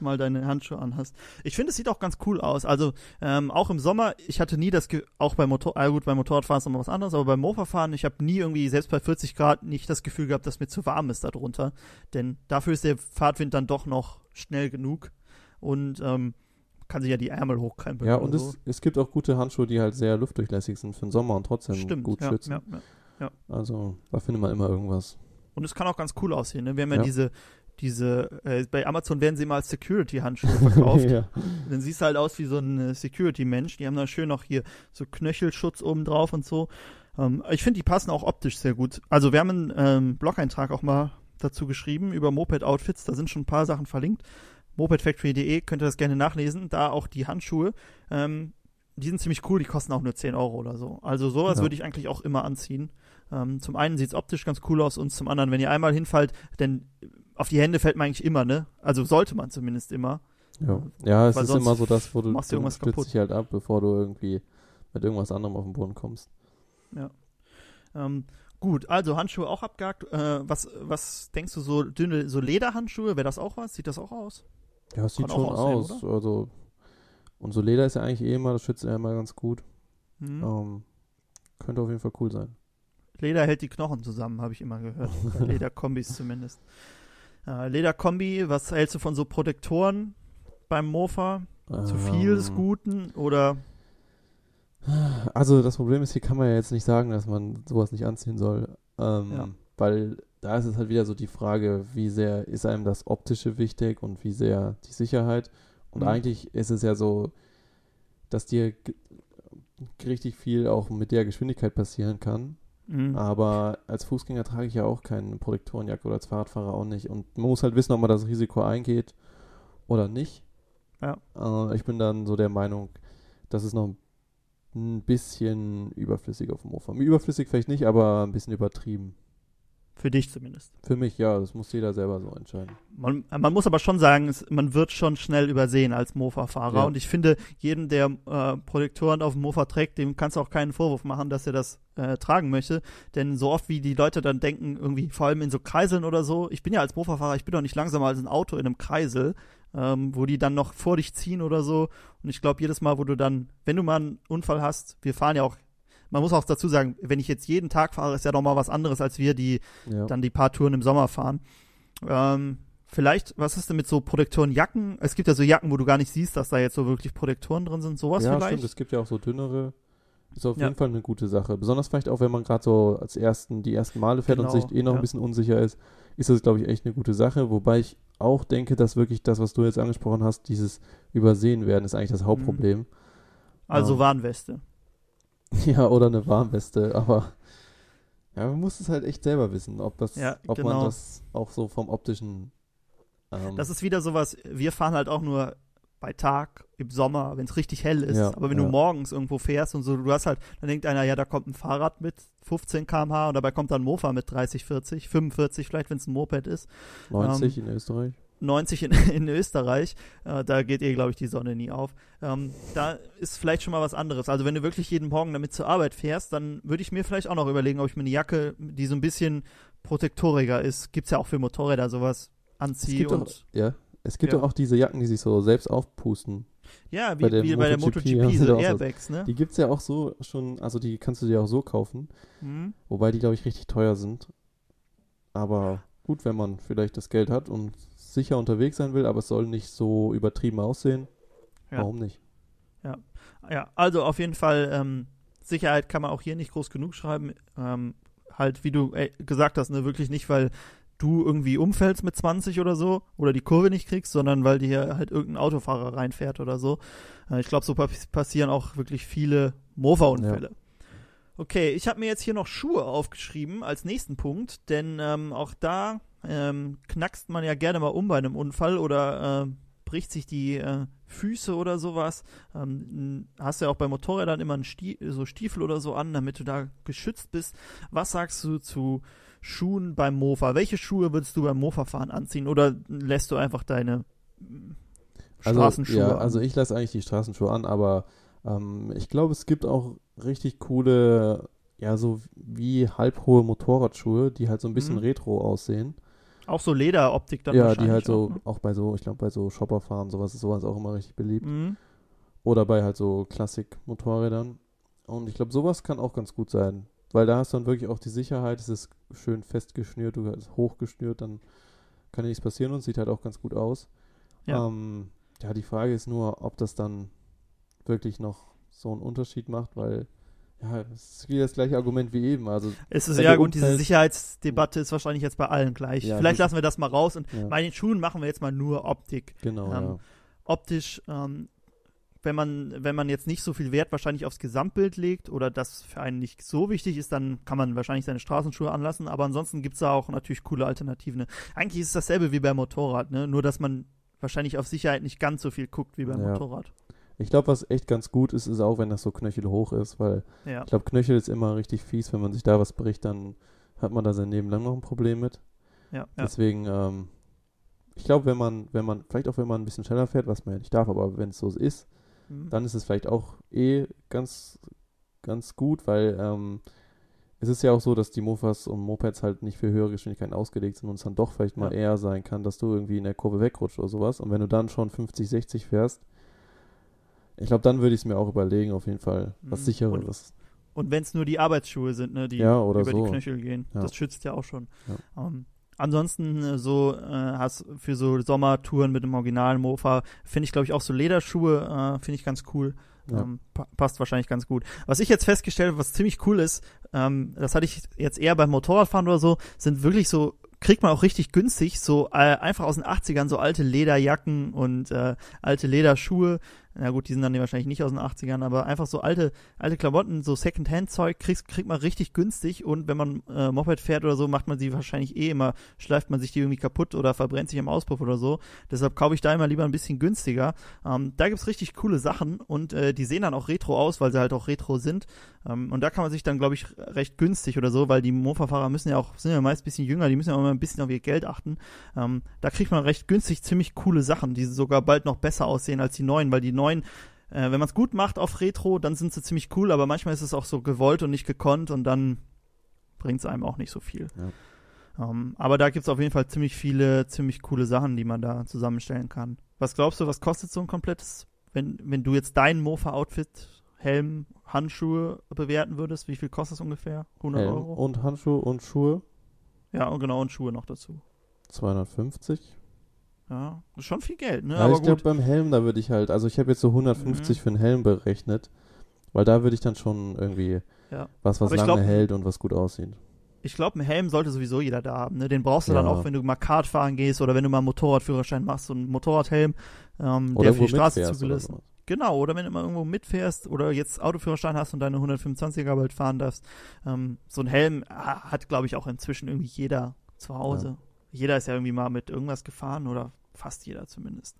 mal deine Handschuhe anhast. Ich finde, es sieht auch ganz cool aus. Also ähm, auch im Sommer, ich hatte nie das, Ge auch beim Motor, äh, gut, beim Motorradfahren ist nochmal was anderes, aber beim Mofa-Fahren, ich habe nie irgendwie, selbst bei 40 Grad, nicht das Gefühl gehabt, dass mir zu warm ist darunter. Denn dafür ist der Fahrtwind dann doch noch schnell genug. Und ähm, kann sich ja die Ärmel hochkrempeln. Ja, und so. es, es gibt auch gute Handschuhe, die halt sehr luftdurchlässig sind für den Sommer und trotzdem Stimmt, gut ja, schützen. Ja, ja, ja. Also da findet man immer irgendwas. Und es kann auch ganz cool aussehen. Ne? Wir haben ja, diese, diese, äh, bei Amazon werden sie immer als Security-Handschuhe verkauft. ja. Dann siehst du halt aus wie so ein äh, Security-Mensch. Die haben da schön noch hier so Knöchelschutz oben drauf und so. Ähm, ich finde, die passen auch optisch sehr gut. Also wir haben einen ähm, Blog-Eintrag auch mal dazu geschrieben über Moped-Outfits. Da sind schon ein paar Sachen verlinkt mopedfactory.de könnt ihr das gerne nachlesen. Da auch die Handschuhe. Ähm, die sind ziemlich cool, die kosten auch nur 10 Euro oder so. Also sowas ja. würde ich eigentlich auch immer anziehen. Ähm, zum einen sieht es optisch ganz cool aus und zum anderen, wenn ihr einmal hinfallt, denn auf die Hände fällt man eigentlich immer, ne? Also sollte man zumindest immer. Ja, ja es ist immer so das, wo du, machst du irgendwas stützt kaputt. dich halt ab, bevor du irgendwie mit irgendwas anderem auf den Boden kommst. Ja. Ähm, gut, also Handschuhe auch abgehakt. Äh, was, was denkst du, so dünne, so Lederhandschuhe, wäre das auch was? Sieht das auch aus? Ja, es sieht schon aussehen, aus. Oder? Also, und so Leder ist ja eigentlich eh immer, das schützt ja immer ganz gut. Mhm. Ähm, könnte auf jeden Fall cool sein. Leder hält die Knochen zusammen, habe ich immer gehört. Lederkombis zumindest. Äh, Lederkombi, was hältst du von so Protektoren beim Mofa? Ähm, Zu viel des Guten oder? Also das Problem ist, hier kann man ja jetzt nicht sagen, dass man sowas nicht anziehen soll. Ähm, ja. Weil da ist es halt wieder so die Frage, wie sehr ist einem das Optische wichtig und wie sehr die Sicherheit. Und mhm. eigentlich ist es ja so, dass dir richtig viel auch mit der Geschwindigkeit passieren kann. Mhm. Aber als Fußgänger trage ich ja auch keine Protektorenjacke oder als Fahrradfahrer auch nicht. Und man muss halt wissen, ob man das Risiko eingeht oder nicht. Ja. Äh, ich bin dann so der Meinung, das ist noch ein bisschen überflüssig auf dem Mofa. Überflüssig vielleicht nicht, aber ein bisschen übertrieben. Für dich zumindest. Für mich, ja. Das muss jeder selber so entscheiden. Man, man muss aber schon sagen, es, man wird schon schnell übersehen als Mofa-Fahrer. Ja. Und ich finde, jeden, der äh, Protektoren auf dem Mofa trägt, dem kannst du auch keinen Vorwurf machen, dass er das äh, tragen möchte. Denn so oft wie die Leute dann denken, irgendwie, vor allem in so Kreiseln oder so, ich bin ja als Mofa-Fahrer, ich bin doch nicht langsamer als ein Auto in einem Kreisel, ähm, wo die dann noch vor dich ziehen oder so. Und ich glaube, jedes Mal, wo du dann, wenn du mal einen Unfall hast, wir fahren ja auch man muss auch dazu sagen, wenn ich jetzt jeden Tag fahre, ist ja noch mal was anderes, als wir, die ja. dann die paar Touren im Sommer fahren. Ähm, vielleicht, was ist denn mit so Protektorenjacken? Es gibt ja so Jacken, wo du gar nicht siehst, dass da jetzt so wirklich Protektoren drin sind, sowas ja, vielleicht? Ja, stimmt, es gibt ja auch so dünnere. Ist auf ja. jeden Fall eine gute Sache. Besonders vielleicht auch, wenn man gerade so als ersten, die ersten Male fährt genau, und sich eh noch ja. ein bisschen unsicher ist, ist das, glaube ich, echt eine gute Sache. Wobei ich auch denke, dass wirklich das, was du jetzt angesprochen hast, dieses Übersehen werden, ist eigentlich das Hauptproblem. Mhm. Also ähm, Warnweste. Ja, oder eine Warnweste, aber ja, man muss es halt echt selber wissen, ob das, ja, ob genau. man das auch so vom optischen. Ähm, das ist wieder sowas, wir fahren halt auch nur bei Tag, im Sommer, wenn es richtig hell ist. Ja, Aber wenn ja. du morgens irgendwo fährst und so, du hast halt, dann denkt einer, ja, da kommt ein Fahrrad mit 15 km/h und dabei kommt dann ein Mofa mit 30, 40, 45 vielleicht, wenn es ein Moped ist. 90 in Österreich. 90 in, in Österreich, äh, da geht ihr, glaube ich, die Sonne nie auf. Ähm, da ist vielleicht schon mal was anderes. Also wenn du wirklich jeden Morgen damit zur Arbeit fährst, dann würde ich mir vielleicht auch noch überlegen, ob ich mir eine Jacke, die so ein bisschen protektoriger ist, gibt's ja auch für Motorräder sowas, Es anziehe gibt, und doch, ja, es gibt Ja. doch auch diese Jacken, die sich so selbst aufpusten. ja, wie bei der wie bei der MotoGP MotoGP, so auch Airbags, ne? Die gibt's ja auch so schon, also die kannst du dir auch so kaufen. Mhm. Wobei die, glaube ich, richtig teuer sind. Aber gut, wenn man vielleicht das Geld hat und sicher unterwegs sein will, aber es soll nicht so übertrieben aussehen. Ja. Warum nicht? Ja, also auf jeden Fall, ähm, Sicherheit kann man auch hier nicht groß genug schreiben. Ähm, halt, wie du äh, gesagt hast, ne, wirklich nicht, weil du irgendwie umfällst mit 20 oder so oder die Kurve nicht kriegst, sondern weil dir halt irgendein Autofahrer reinfährt oder so. Äh, ich glaube, so pa passieren auch wirklich viele Mofa-Unfälle. Okay, ich habe mir jetzt hier noch Schuhe aufgeschrieben als nächsten Punkt, denn ähm, auch da ähm, knackst man ja gerne mal um bei einem Unfall oder äh, bricht sich die äh, Füße oder sowas. Ähm, hast ja auch bei Motorrädern immer einen Stie so Stiefel oder so an, damit du da geschützt bist. Was sagst du zu Schuhen beim Mofa? Welche Schuhe würdest du beim Mofa-Fahren anziehen oder lässt du einfach deine Also, Straßenschuhe ja, an? also ich lasse eigentlich die Straßenschuhe an, aber ähm, ich glaube, es gibt auch richtig coole, ja, so wie halbhohe Motorradschuhe, die halt so ein bisschen Mhm. retro aussehen. auch so Lederoptik dann ja, die halt so, auch, ne? auch bei so, ich glaube, bei so Shopperfahren, sowas ist sowas auch immer richtig beliebt. Mhm. Oder bei halt so Klassik-Motorrädern. Und ich glaube, sowas kann auch ganz gut sein. Weil da hast du dann wirklich auch die Sicherheit, es ist schön festgeschnürt, du hast hochgeschnürt, dann kann ja nichts passieren und sieht halt auch ganz gut aus. Ja. Ähm, ja, die Frage ist nur, ob das dann wirklich noch so einen Unterschied macht, weil ja, es ist wieder das gleiche Argument wie eben. Also, Es ist ja gut, diese Sicherheitsdebatte ist wahrscheinlich jetzt bei allen gleich. Ja, Vielleicht lassen wir das mal raus und ja, bei den Schuhen machen wir jetzt mal nur Optik. genau, ähm, ja. Optisch, ähm, wenn man, wenn man jetzt nicht so viel Wert wahrscheinlich aufs Gesamtbild legt oder das für einen nicht so wichtig ist, dann kann man wahrscheinlich seine Straßenschuhe anlassen, aber ansonsten gibt es da auch natürlich coole Alternativen. Ne? Eigentlich ist es dasselbe wie beim Motorrad, ne? Nur dass man wahrscheinlich auf Sicherheit nicht ganz so viel guckt wie beim. Motorrad. Ich glaube, was echt ganz gut ist, ist auch, wenn das so knöchelhoch ist, weil Ja. ich glaube, Knöchel ist immer richtig fies. Wenn man sich da was bricht, dann hat man da sein Leben lang noch ein Problem mit. Ja, ja. Deswegen, ähm, ich glaube, wenn man, wenn man, vielleicht auch wenn man ein bisschen schneller fährt, was man ja nicht darf, aber wenn es so ist, Mhm. dann ist es vielleicht auch eh ganz, ganz gut, weil ähm, es ist ja auch so, dass die Mofas und Mopeds halt nicht für höhere Geschwindigkeiten ausgelegt sind und es dann doch vielleicht mal Ja. eher sein kann, dass du irgendwie in der Kurve wegrutscht oder sowas. Und wenn du dann schon 50, 60 fährst, ich glaube, dann würde ich es mir auch überlegen, auf jeden Fall. Was Mhm. sichereres. Und wenn es nur die Arbeitsschuhe sind, ne, die Ja, oder über so. die Knöchel gehen, Ja. das schützt ja auch schon. Ja. Ähm, ansonsten äh, so äh, hast für so Sommertouren mit dem originalen Mofa finde ich glaube ich auch so Lederschuhe äh, finde ich ganz cool. Ja. Ähm, pa passt wahrscheinlich ganz gut. Was ich jetzt festgestellt habe, was ziemlich cool ist, ähm, das hatte ich jetzt eher beim Motorradfahren oder so, sind wirklich so kriegt man auch richtig günstig so äh, einfach aus den 80ern so alte Lederjacken und äh, alte Lederschuhe. Na gut, die sind dann wahrscheinlich nicht aus den 80ern, aber einfach so alte alte Klamotten, so Secondhand-Zeug kriegt, kriegt man richtig günstig und wenn man äh, Moped fährt oder so, macht man sie wahrscheinlich eh immer, schleift man sich die irgendwie kaputt oder verbrennt sich am Auspuff oder so. Deshalb kaufe ich da immer lieber ein bisschen günstiger. Ähm, da gibt's richtig coole Sachen und äh, die sehen dann auch retro aus, weil sie halt auch retro sind. Ähm, und da kann man sich dann, glaube ich, recht günstig oder so, weil die Mofa-Fahrer müssen ja auch, sind ja meist ein bisschen jünger, die müssen ja auch immer ein bisschen auf ihr Geld achten. Ähm, da kriegt man recht günstig ziemlich coole Sachen, die sogar bald noch besser aussehen als die neuen, weil die neuen äh, wenn man es gut macht auf Retro, dann sind sie ziemlich cool, aber manchmal ist es auch so gewollt und nicht gekonnt und dann bringt es einem auch nicht so viel. Ähm, aber da gibt es auf jeden Fall ziemlich viele, ziemlich coole Sachen, die man da zusammenstellen kann. Was glaubst du, was kostet so ein komplettes, wenn, wenn du jetzt dein Mofa-Outfit, Helm, Handschuhe bewerten würdest, wie viel kostet es ungefähr? 100 Helm Euro? und Handschuhe und Schuhe Ja, und genau, und Schuhe noch dazu. 250. Ja, das ist schon viel Geld, ne? Ja, aber ich glaube beim Helm, da würde ich halt, also ich habe jetzt so 150 Mhm. für einen Helm berechnet, weil da würde ich dann schon irgendwie Ja. was, was Aber lange glaub- hält und was gut aussieht. Ich glaube, einen Helm sollte sowieso jeder da haben. Ne? Den brauchst du Ja. dann auch, wenn du mal Kart fahren gehst oder wenn du mal einen Motorradführerschein machst, so einen Motorradhelm, ähm, der für die Straße zugelassen sowas. Genau, oder wenn du mal irgendwo mitfährst oder jetzt Autoführerschein hast und deine 125er bald fahren darfst. Ähm, so ein Helm ah, hat, glaube ich, auch inzwischen irgendwie jeder zu Hause. Jeder ist ja irgendwie mal mit irgendwas gefahren oder fast jeder zumindest.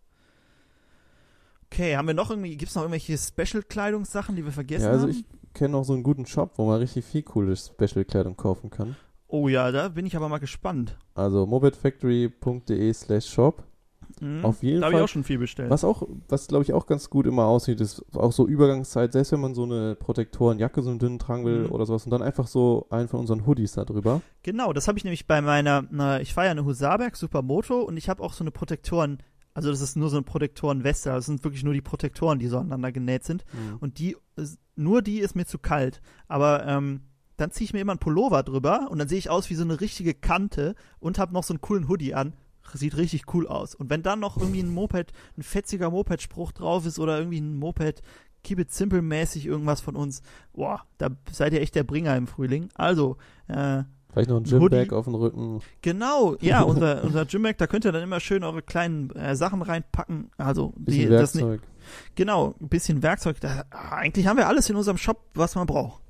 Okay, haben wir noch irgendwie, gibt es noch irgendwelche Special-Kleidungssachen, die wir vergessen Ja, also haben? ich kenne noch so einen guten Shop, wo man richtig viel coole Special-Kleidung kaufen kann. oh ja, da bin ich aber mal gespannt. Also mopedfactory.de slash shop. Mhm. Auf jeden da habe ich Fall. auch schon viel bestellt. Was auch, was glaube ich auch ganz gut immer aussieht, ist auch so Übergangszeit, selbst wenn man so eine Protektorenjacke so einen dünnen tragen will Mhm. oder sowas und dann einfach so einen von unseren Hoodies da drüber. Genau, das habe ich nämlich bei meiner, na, ich fahre ja eine Husaberg Supermoto und ich habe auch so eine Protektoren, also das ist nur so eine Protektorenweste, das sind wirklich nur die Protektoren, die so aneinander genäht sind. Und die, nur die ist mir zu kalt. Aber ähm, dann ziehe ich mir immer einen Pullover drüber und dann sehe ich aus wie so eine richtige Kante und habe noch so einen coolen Hoodie an. Sieht richtig cool aus. Und wenn dann noch irgendwie ein Moped, ein fetziger Moped-Spruch drauf ist oder irgendwie ein Moped, keep it simple mäßig irgendwas von uns, boah, da seid ihr echt der Bringer im Frühling. Also, äh, Vielleicht noch ein. Gymbag auf dem Rücken. Genau, ja, unser, unser Gymbag, da könnt ihr dann immer schön eure kleinen äh, Sachen reinpacken. Also, die, Bisschen das ni- Werkzeug. genau, ein bisschen Werkzeug. Da, eigentlich haben wir alles in unserem Shop, was man braucht,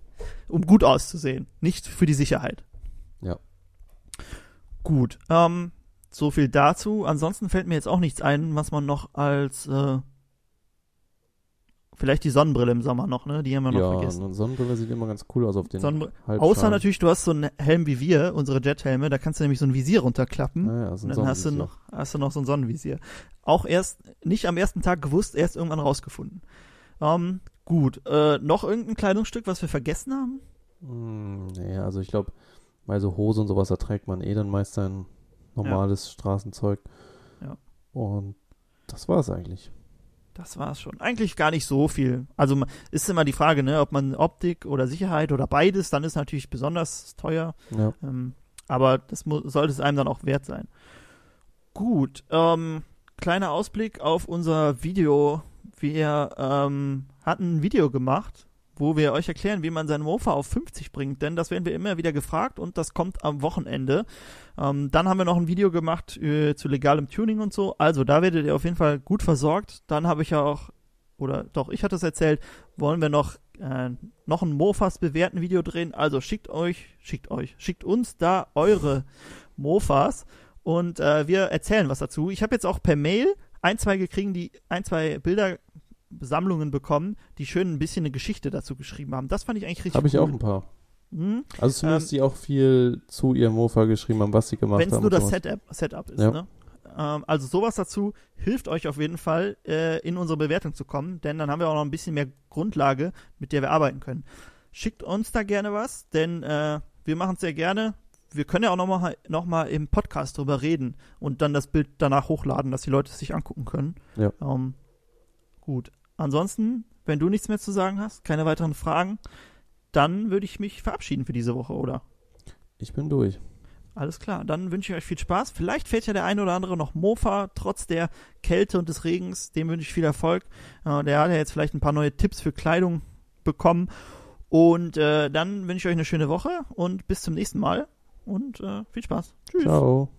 um gut auszusehen. Nicht für die Sicherheit. Ja. Gut, ähm, so viel dazu. Ansonsten fällt mir jetzt auch nichts ein, was man noch als, äh, vielleicht die Sonnenbrille im Sommer noch, ne? Die haben wir noch Ja, vergessen. eine Sonnenbrille sieht immer ganz cool aus auf den. Halbschalen. Außer natürlich, du hast so einen Helm wie wir, unsere Jethelme, da kannst du nämlich so ein Visier runterklappen. Naja, so Und ein dann hast du, noch, hast du noch so ein Sonnenvisier. Auch erst, nicht am ersten Tag gewusst, erst irgendwann rausgefunden. Ähm, gut, äh, noch irgendein Kleidungsstück, was wir vergessen haben? Hm, nee, also ich glaube, bei so Hose und sowas, da trägt man eh dann meist sein normales Straßenzeug. Ja. Und das war es eigentlich. Das war's schon. Eigentlich gar nicht so viel. Also ist immer die Frage, ne, ob man Optik oder Sicherheit oder beides, dann ist natürlich besonders teuer. Ja. Ähm, aber das sollte es einem dann auch wert sein. Gut, ähm, kleiner Ausblick auf unser Video. Wir ähm, hatten ein Video gemacht, wo wir euch erklären, wie man seinen Mofa auf 50 bringt, denn das werden wir immer wieder gefragt und das kommt am Wochenende. Ähm, dann haben wir noch ein Video gemacht äh, zu legalem Tuning und so. Also da werdet ihr auf jeden Fall gut versorgt. Dann habe ich ja auch, oder doch, ich hatte es erzählt, wollen wir noch, äh, noch ein Mofas bewerten Video drehen. Also schickt euch, schickt euch, schickt uns da eure Mofas und äh, wir erzählen was dazu. Ich habe jetzt auch per Mail ein, zwei gekriegen, die ein, zwei Bildersammlungen bekommen, die schön ein bisschen eine Geschichte dazu geschrieben haben. Das fand ich eigentlich richtig Habe ich cool. auch ein paar. Hm? Also zumindest Ähm, die auch viel zu ihrem Mofa geschrieben haben, was sie gemacht Wenn es haben. nur das. Setup, Setup ist. Ja. Ne? Ähm, also sowas dazu hilft euch auf jeden Fall, äh, in unsere Bewertung zu kommen, denn dann haben wir auch noch ein bisschen mehr Grundlage, mit der wir arbeiten können. Schickt uns da gerne was, denn äh, wir machen es sehr gerne. Wir können ja auch nochmal noch mal im Podcast drüber reden und dann das Bild danach hochladen, dass die Leute es sich angucken können. Ja. Ähm, gut. Ansonsten, wenn du nichts mehr zu sagen hast, keine weiteren Fragen, dann würde ich mich verabschieden für diese Woche, oder? Ich bin durch. Alles klar, dann wünsche ich euch viel Spaß. Vielleicht fährt ja der eine oder andere noch Mofa, trotz der Kälte und des Regens. Dem wünsche ich viel Erfolg. Äh, der hat ja jetzt vielleicht ein paar neue Tipps für Kleidung bekommen. Und äh, dann wünsche ich euch eine schöne Woche und bis zum nächsten Mal. Und äh, viel Spaß. Tschüss. Ciao.